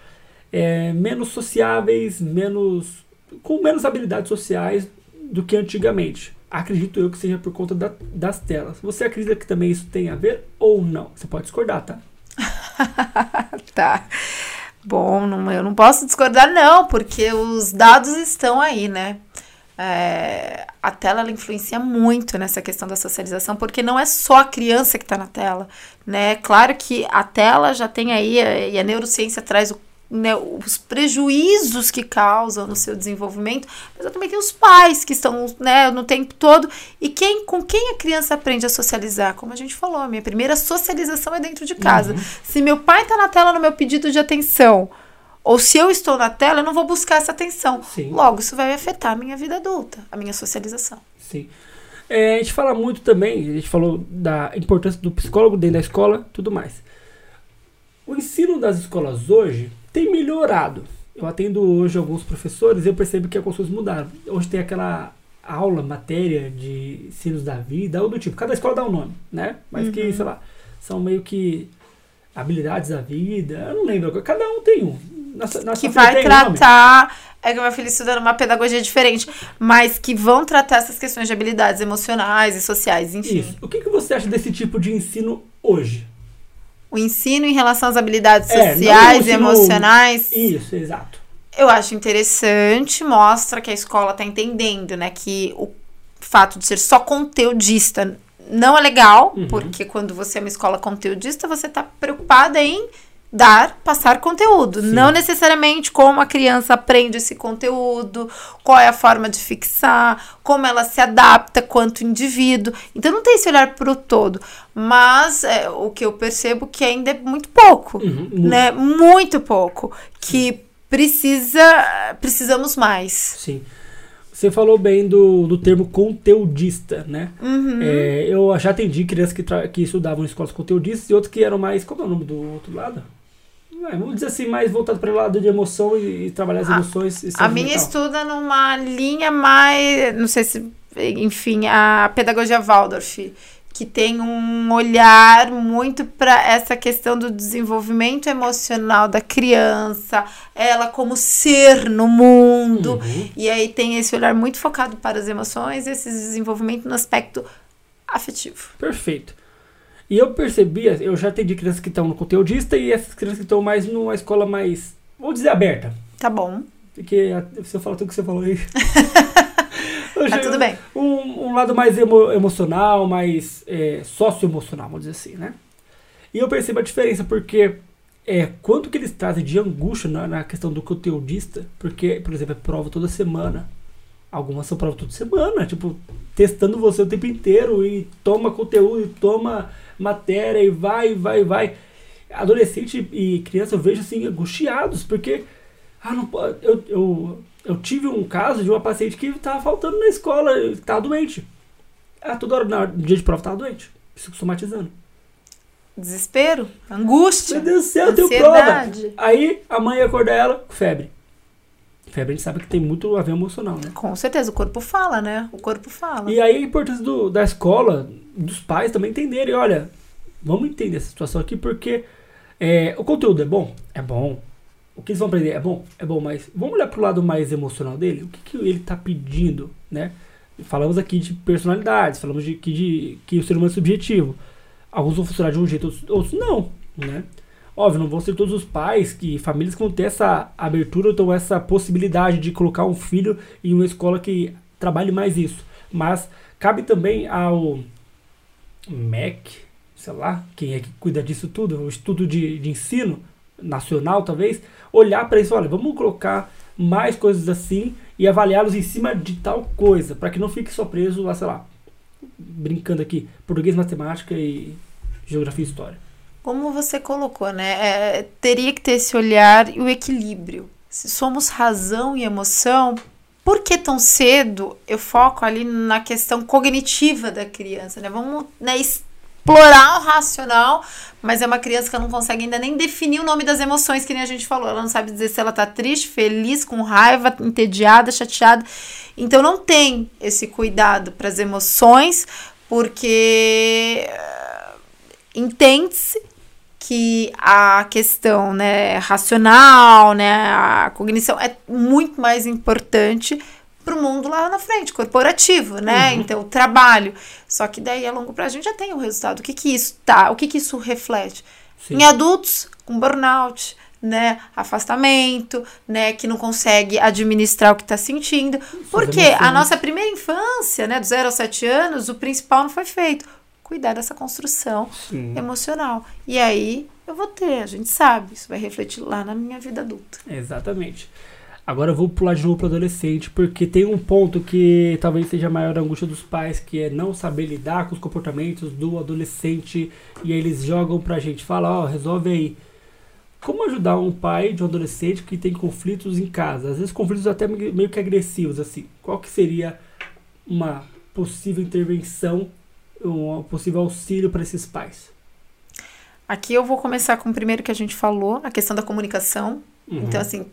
é, menos sociáveis, menos com menos habilidades sociais do que antigamente. Acredito eu que seja por conta da, das telas. Você acredita que também isso tem a ver ou não? Você pode discordar, tá? tá. Bom, não, eu não posso discordar, não, porque os dados estão aí, né? É, a tela ela influencia muito nessa questão da socialização, porque não é só a criança que está na tela, né? Claro que a tela já tem aí, e a neurociência traz o né, os prejuízos que causam no seu desenvolvimento, mas eu também tenho os pais que estão né, no tempo todo. E quem com quem a criança aprende a socializar? Como a gente falou, a minha primeira socialização é dentro de casa. Uhum. Se meu pai está na tela no meu pedido de atenção, ou se eu estou na tela, eu não vou buscar essa atenção. Sim. Logo, isso vai afetar a minha vida adulta, a minha socialização. Sim. É, a gente fala muito também, a gente falou da importância do psicólogo dentro da escola tudo mais. O ensino das escolas hoje tem melhorado. Eu atendo hoje alguns professores e eu percebo que algumas coisas mudaram. Hoje tem aquela aula, matéria de ensinos da vida, ou do tipo, cada escola dá um nome, né? Mas uhum. que, sei lá, são meio que habilidades da vida, eu não lembro, cada um tem um. Nossa, nossa que vai tratar, é que meu filho estuda numa pedagogia diferente, mas que vão tratar essas questões de habilidades emocionais e sociais, enfim. Isso. O que, que você acha desse tipo de ensino hoje? O ensino em relação às habilidades É, sociais e emocionais. Isso, exato. Eu acho interessante, mostra que a escola tá entendendo, né, que o fato de ser só conteudista não é legal, Uhum. porque quando você é uma escola conteudista, você tá preocupada em dar, passar conteúdo, Sim. não necessariamente como a criança aprende esse conteúdo, qual é a forma de fixar, como ela se adapta quanto indivíduo. Então não tem esse olhar pro todo, mas é, o que eu percebo que ainda é muito pouco Uhum, né? Muito pouco. Que precisa. Precisamos mais. Sim. Você falou bem do, do termo conteudista, né? Uhum. É, eu já atendi crianças que, que estudavam em escolas conteudistas e outros que eram mais. Como é o nome do outro lado? É, vamos dizer assim, mais voltado para o lado de emoção e, e trabalhar as A- emoções. e A saúde minha estuda numa linha mais. Não sei se. Enfim, a pedagogia Waldorf. Que tem um olhar muito para essa questão do desenvolvimento emocional da criança, ela como ser no mundo. Uhum. E aí tem esse olhar muito focado para as emoções, esse desenvolvimento no aspecto afetivo. Perfeito. E eu percebia, eu já atendi crianças que estão no conteudista e essas crianças que estão mais numa escola mais, vou dizer, aberta. Tá bom. Porque a- se eu falar tudo que você falou aí. Tá já- tudo bem. Um, um lado mais emo- emocional, mais é, socioemocional, vamos dizer assim, né? E eu percebo a diferença, porque é, quanto que eles trazem de angústia na, na questão do conteudista, porque, por exemplo, é prova toda semana. Algumas são prova toda semana, tipo, testando você o tempo inteiro e toma conteúdo, e toma matéria e vai, vai, vai. Adolescente e criança eu vejo assim, angustiados, porque ah, não pode. Eu, eu, eu tive um caso de uma paciente que estava faltando na escola, estava doente. Ah, toda hora, no dia de prova, estava doente, psicossomatizando. Desespero, angústia, Meu Deus do céu, eu tenho prova. Aí a mãe acorda ela com febre. Febre a gente sabe que tem muito a ver emocional, né? Com certeza, o corpo fala, né? O corpo fala. E aí a importância do, da escola, dos pais também entenderem, olha, vamos entender essa situação aqui, porque é, o conteúdo é bom? É bom. O que eles vão aprender é bom? É bom, mas vamos olhar pro lado mais emocional dele? O que, que ele tá pedindo, né? Falamos aqui de personalidades, falamos de, que, de que o ser humano é subjetivo. Alguns vão funcionar de um jeito, outros, outros não, né? Óbvio, não vão ser todos os pais que famílias que vão ter essa abertura ou então essa possibilidade de colocar um filho em uma escola que trabalhe mais isso. Mas cabe também ao MEC, sei lá, quem é que cuida disso tudo, o estudo de, de ensino nacional talvez, olhar para isso, olha, vamos colocar mais coisas assim e avaliá-los em cima de tal coisa, para que não fique só preso lá, sei lá, brincando aqui, português, matemática e geografia e história. Como você colocou, né? É, teria que ter esse olhar e o equilíbrio. Se somos razão e emoção, por que tão cedo eu foco ali na questão cognitiva da criança, né? Vamos né, explorar o racional, mas é uma criança que não consegue ainda nem definir o nome das emoções, que nem a gente falou. Ela não sabe dizer se ela tá triste, feliz, com raiva, entediada, chateada. Então não tem esse cuidado para as emoções, porque eh, entende-se que a questão né, racional, né, a cognição é muito mais importante para o mundo lá na frente, corporativo, né? Uhum. Então, o trabalho. Só que daí, a longo prazo, a gente já tem o resultado. O que que isso tá? O que que isso reflete? Sim. Em adultos, com burnout, né? Afastamento, né? Que não consegue administrar o que está sentindo. Porque a emoções. nossa primeira infância, né? Do 0 aos 7 anos, o principal não foi feito. Cuidar dessa construção Sim. emocional. E aí eu vou ter, a gente sabe, isso vai refletir lá na minha vida adulta. Exatamente. Agora eu vou pular de novo para adolescente, porque tem um ponto que talvez seja a maior angústia dos pais, que é não saber lidar com os comportamentos do adolescente. E eles jogam pra gente, fala, ó, resolve aí. Como ajudar um pai de um adolescente que tem conflitos em casa? Às vezes conflitos até meio que agressivos, assim. Qual que seria uma possível intervenção, um possível auxílio para esses pais? Aqui eu vou começar com o primeiro que a gente falou, a questão da comunicação. Uhum. Então, assim,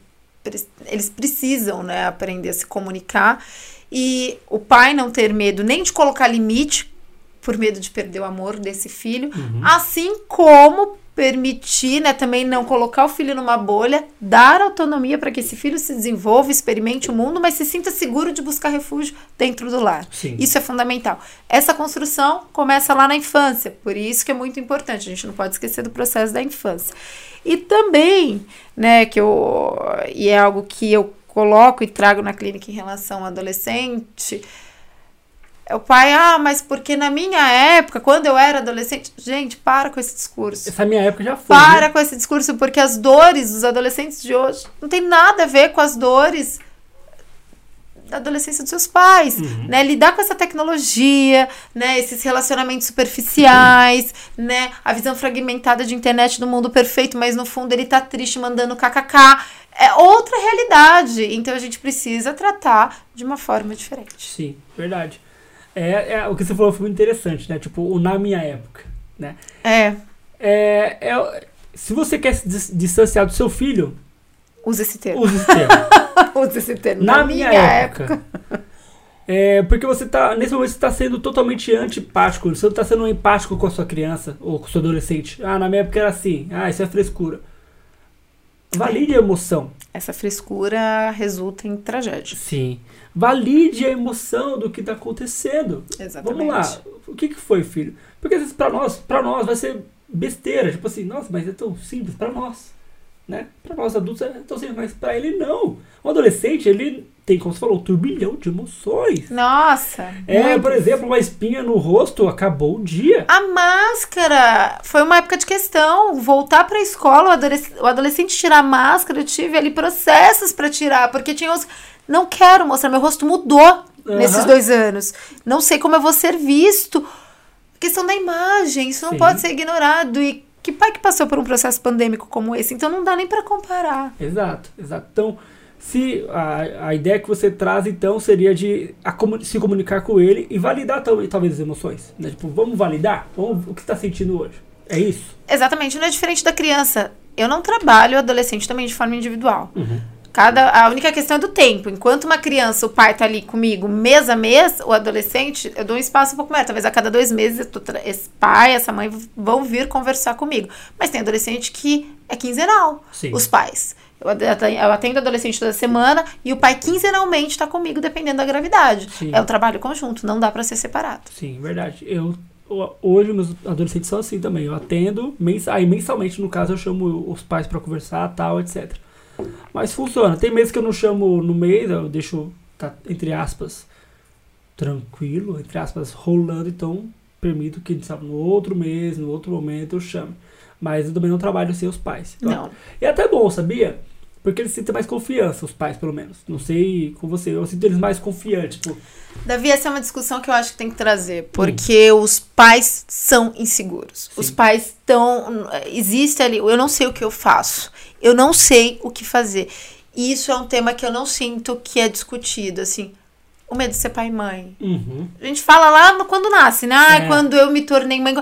eles precisam, né, aprender a se comunicar. E o pai não ter medo nem de colocar limite, por medo de perder o amor desse filho, Uhum. assim como permitir, né, também não colocar o filho numa bolha, dar autonomia para que esse filho se desenvolva, experimente o mundo, mas se sinta seguro de buscar refúgio dentro do lar. Sim. Isso é fundamental. Essa construção começa lá na infância, por isso que é muito importante. A gente não pode esquecer do processo da infância. E também, né, que eu e é algo que eu coloco e trago na clínica em relação ao adolescente, o pai, ah, mas porque na minha época, quando eu era adolescente. Gente, para com esse discurso. Essa minha época já foi. Para né? com esse discurso, porque as dores dos adolescentes de hoje não tem nada a ver com as dores da adolescência dos seus pais, Uhum. né? Lidar com essa tecnologia, né? Esses relacionamentos superficiais, né? A visão fragmentada de internet do mundo perfeito, mas no fundo ele tá triste mandando kkk. É outra realidade. Então a gente precisa tratar de uma forma diferente. Sim, verdade. É, é, o que você falou foi muito interessante, né? Tipo, o na minha época, né? É, É, é, se você quer se dis- distanciar do seu filho, usa esse termo. use esse termo. Usa esse termo. Na, minha, época. É, porque você tá, nesse momento você tá sendo totalmente antipático, você não tá sendo empático com a sua criança ou com o seu adolescente. Ah, na minha época era assim. Ah, isso é frescura. Valide a emoção. Essa frescura resulta em tragédia. Sim. Valide a emoção do que tá acontecendo. Exatamente. Vamos lá. O que que foi, filho? Porque às vezes pra nós, pra nós vai ser besteira, tipo assim, nossa, mas é tão simples pra nós, né? Pra nós adultos é tão simples, mas pra ele não. O adolescente, ele tem, como você falou, um turbilhão de emoções. Nossa. É, muito. por exemplo, uma espinha no rosto, acabou o dia. A máscara foi uma época de questão. Voltar pra escola, o adolesc- o adolescente tirar a máscara, eu tive ali processos pra tirar, porque tinha os. Não quero mostrar, meu rosto mudou nesses dois anos. Não sei como eu vou ser visto. Questão da imagem, isso não Sim. pode ser ignorado. E que pai que passou por um processo pandêmico como esse? Então não dá nem pra comparar. Exato, exato. Então, se a, a ideia que você traz, então, seria de a se comunicar com ele e validar tal- talvez as emoções. Né? Tipo, vamos validar? Vamos, o que você está sentindo hoje? É isso? Exatamente, não é diferente da criança. Eu não trabalho adolescente também de forma individual. Uhum. Cada, a única questão é do tempo. Enquanto uma criança, o pai tá ali comigo mês a mês, o adolescente, eu dou um espaço um pouco maior. Talvez a cada dois meses esse pai, essa mãe vão vir conversar comigo. Mas tem adolescente que é quinzenal, Sim. os pais. Eu atendo adolescente toda semana e o pai quinzenalmente tá comigo, dependendo da gravidade. Sim. É um trabalho conjunto, não dá pra ser separado. Sim, verdade. Eu ho- hoje meus adolescentes são assim também. Eu atendo mens aí mensalmente, no caso, eu chamo os pais para conversar, tal, etc. Mas funciona. Tem meses que eu não chamo no mês, eu deixo tá, entre aspas tranquilo, entre aspas rolando, então permito que sabe, no outro mês, no outro momento eu chame. Mas eu também não trabalho sem os pais. Eu Não. e é até bom, sabia? Porque eles sentem mais confiança, os pais, pelo menos. Não sei com você, eu sinto eles mais confiantes. Tipo, Davi, essa é uma discussão que eu acho que tem que trazer, porque os pais são inseguros. Os Sim. pais estão. Existe ali. Eu não sei o que eu faço. Eu não sei o que fazer. E isso é um tema que eu não sinto que é discutido, assim. O medo de ser pai e mãe. uhum, A gente fala lá quando nasce, né? Ah, É. quando eu me tornei mãe.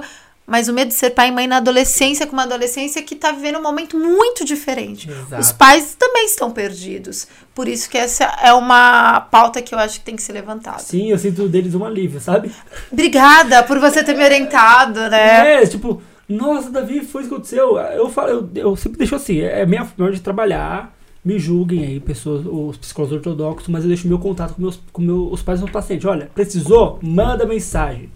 Mas o medo de ser pai e mãe na adolescência, com uma adolescência que tá vivendo um momento muito diferente. Exato. Os pais também estão perdidos. Por isso que essa é uma pauta que eu acho que tem que ser levantada. sim, eu sinto deles um alívio, sabe? Obrigada por você ter me orientado, né? É, tipo, nossa, Davi, foi isso que aconteceu. Eu, falo, eu, eu sempre deixo assim, é minha forma de trabalhar. Me julguem aí, pessoas, os psicólogos ortodoxos, mas eu deixo meu contato com, meus, com meus, os pais dos pacientes. Olha, precisou? Manda mensagem.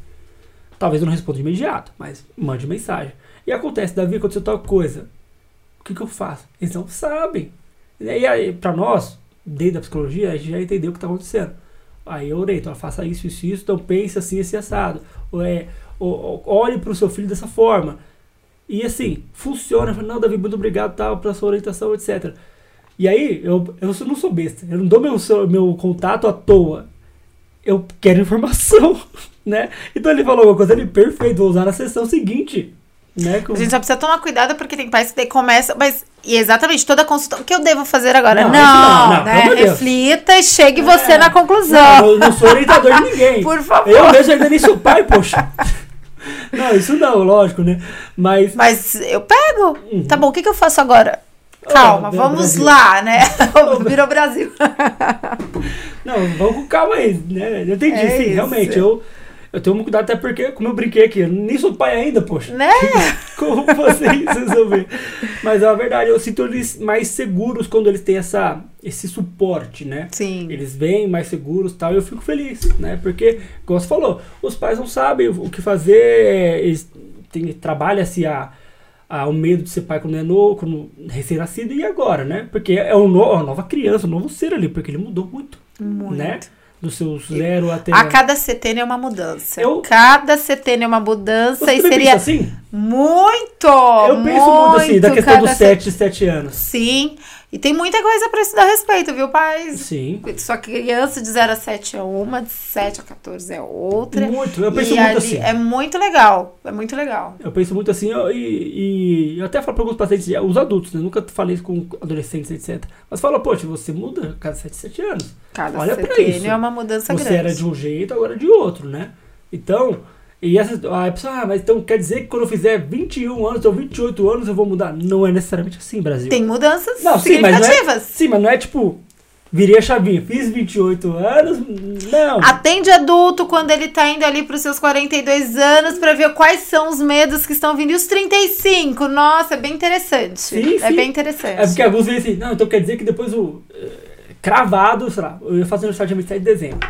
Talvez eu não responda de imediato, mas mande mensagem. E acontece, Davi, aconteceu tal coisa. O que, que eu faço? Eles não sabem. E aí, pra nós, dentro da psicologia, a gente já entendeu o que está acontecendo. Aí eu orei, então faça isso, isso, isso, então pense assim, esse assado. Ou é, ou- ou- olhe para o seu filho dessa forma. E assim, funciona. Eu Não, Davi, muito obrigado tal, pela sua orientação, etc. E aí, eu, eu não sou besta. Eu não dou meu, meu contato à toa. Eu quero informação, né? Então ele falou alguma coisa ali, perfeito, vou usar na sessão seguinte. Né? Com- A gente só precisa tomar cuidado porque tem pais que daí começa, mas e exatamente toda consulta. O que eu devo fazer agora? Não, Não, não, não, né? Reflita e chegue você É. na Não, conclusão. eu não sou orientador de ninguém. Por favor. Eu mesmo ainda nem sou pai, poxa. Não, isso não, lógico, né? Mas. Mas eu pego. Uhum. Tá bom, o que, que eu faço agora? Calma, Ah, vamos Brasil. lá, né? Virou Brasil. Não, vamos com calma aí, né? Eu entendi, É sim, isso. realmente. Eu, Eu tenho um cuidado até porque, como eu brinquei aqui, eu nem sou pai ainda, poxa. Né? como vocês resolver. Mas é a verdade, eu sinto eles mais seguros quando eles têm essa, esse suporte, né? Sim. Eles vêm mais seguros e tal, e eu fico feliz, né? Porque, como você falou, os pais não sabem o que fazer, eles têm, trabalha-se a, a, o medo de ser pai quando é novo, quando recém-nascido, e agora, né? Porque é um no, uma nova criança, um novo ser ali, porque ele mudou muito, Muito. né? Do seu zero até... A cada setênio é uma mudança. Eu- Cada setênio é uma mudança Você e seria pensa assim? muito. Eu penso muito assim, da questão dos se- 7 7 anos. Sim. E tem muita coisa pra se dar respeito, viu, pais? Sim. Sua criança de 0 a 7 é uma, de 7 a 14 é outra. Muito, eu penso muito assim. É muito legal. É muito legal. Eu penso muito assim, eu- e, e eu até falo para alguns pacientes, os adultos, né? Nunca falei isso com adolescentes, etc. Mas fala, poxa, você muda a cada 7, 7 anos. Cada Olha pra isso. é uma mudança você grande. era de um jeito, agora de outro, né? Então, e essa, aí a pessoa, ah, mas então quer dizer que quando eu fizer 21 anos ou 28 anos eu vou mudar? Não é necessariamente assim, Brasil. Tem mudanças Não, sim, mas não é- significativas. Sim, mas não é tipo, virei a chavinha, fiz 28 anos, não. Atende adulto quando ele tá indo ali pros seus 42 anos pra ver quais são os medos que estão vindo. E os 35? Nossa, é bem interessante. Sim, É sim. bem interessante. É porque alguns veem assim, não, então quer dizer que depois o. eh, cravado, sei lá, eu ia fazer aniversário dia 27 de dezembro.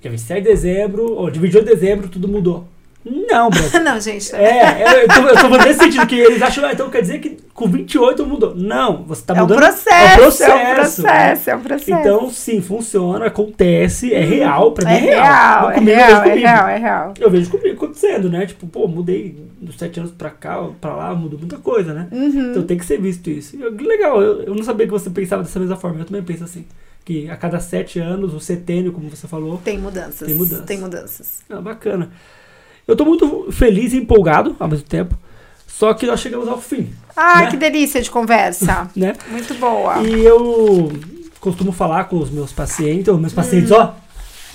Dia 27 de dezembro, ou dia 28 de dezembro, tudo mudou. Não, Brasil. Não, gente. É, eu, eu, tô, eu tô falando nesse sentido, que eles acham, ah, então quer dizer que com 28 mudou. Não, você tá é um mudando. processo. É um processo. É um processo. É um processo. Então, sim, funciona, acontece, é real, pra mim é é real. real, é comigo, eu real, é real, é real. Eu vejo comigo acontecendo, né? Tipo, pô, mudei dos 7 anos pra cá, pra lá, mudou muita coisa, né? Uhum. Então tem que ser visto isso. Eu- legal, eu, eu não sabia que você pensava dessa mesma forma. Eu também penso assim. Que a cada sete anos, o setênio, como você falou. Tem mudanças. Tem mudanças. Tem mudanças. Ah, bacana. Eu tô muito feliz e empolgado ao mesmo tempo. Só que nós chegamos ao fim, Ah, Né? que delícia de conversa. né? Muito boa. E eu costumo falar com os meus pacientes, os meus pacientes, ó.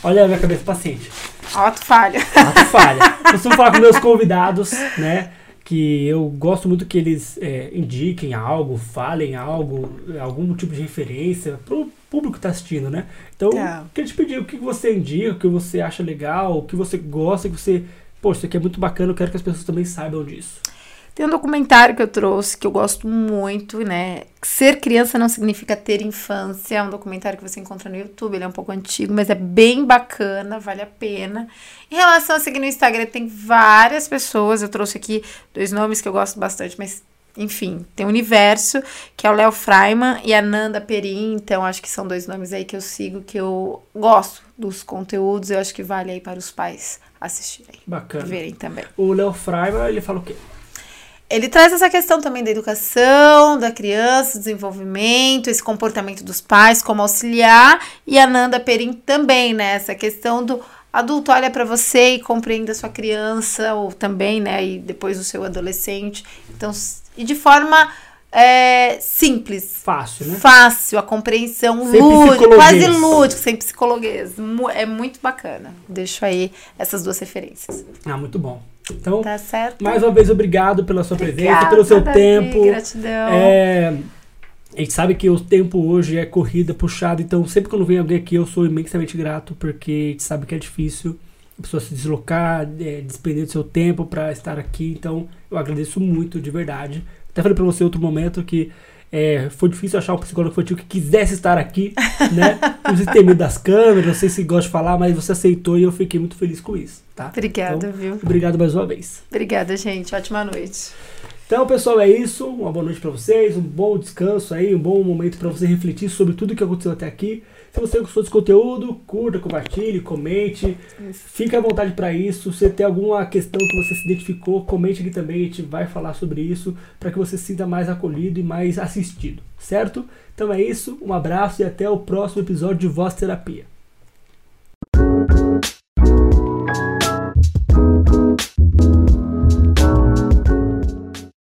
Olha a minha cabeça paciente. Auto falha. Ato falha. Costumo falar com meus convidados, né? Que eu gosto muito que eles é, indiquem algo, falem algo, algum tipo de referência pro público que tá assistindo, né? Então, Tá. queria te pedir o que você indica, o que você acha legal, o que você gosta, que você. Poxa, isso aqui é muito bacana, eu quero que as pessoas também saibam disso. Tem um documentário que eu trouxe que eu gosto muito, né? Ser criança não significa ter infância. É um documentário que você encontra no YouTube. Ele é um pouco antigo, mas é bem bacana, vale a pena. Em relação a seguir no Instagram, tem várias pessoas. Eu trouxe aqui dois nomes que eu gosto bastante, mas enfim, tem o Universo, que é o Léo Freiman e a Nanda Perim. Então, acho que são dois nomes aí que eu sigo, que eu gosto dos conteúdos. Eu acho que vale aí para os pais assistirem, Bacana. verem também. O Léo Fraiva, ele fala o quê? Ele traz essa questão também da educação, da criança, desenvolvimento, esse comportamento dos pais, como auxiliar, e a Nanda Perim também, né? Essa questão do adulto olha para você e compreende a sua criança, ou também, né? E depois o seu adolescente. Então, e de forma é, simples. Fácil, né? Fácil, a compreensão Sem lúdica, quase lúdico, sem psicologuês. É muito bacana. Deixo aí essas duas referências. Ah, muito bom. Então, Tá certo? mais uma vez, obrigado pela sua presença, Obrigada, pelo seu Davi, tempo. Gratidão. É, a gente sabe que o tempo hoje é corrida, puxado, então sempre quando vem alguém aqui eu sou imensamente grato, porque a gente sabe que é difícil a pessoa se deslocar, é, despender do seu tempo para estar aqui, então eu agradeço muito, de verdade. Até falei para você em outro momento que é, foi difícil achar um psicólogo infantil que quisesse estar aqui, né? Não sei se tem medo das câmeras, não sei se gosta de falar, mas você aceitou e eu fiquei muito feliz com isso, tá? Obrigada, Então, viu? Obrigado mais uma vez. Obrigada, gente. Ótima noite. Então, pessoal, é isso. Uma boa noite para vocês, um bom descanso aí, um bom momento para você refletir sobre tudo que aconteceu até aqui. Se você gostou desse conteúdo, curta, compartilhe, comente. Fique à vontade para isso. Se tem alguma questão que você se identificou, comente aqui também. A gente vai falar sobre isso para que você se sinta mais acolhido e mais assistido, certo? Então é isso. Um abraço e até o próximo episódio de Voz Terapia.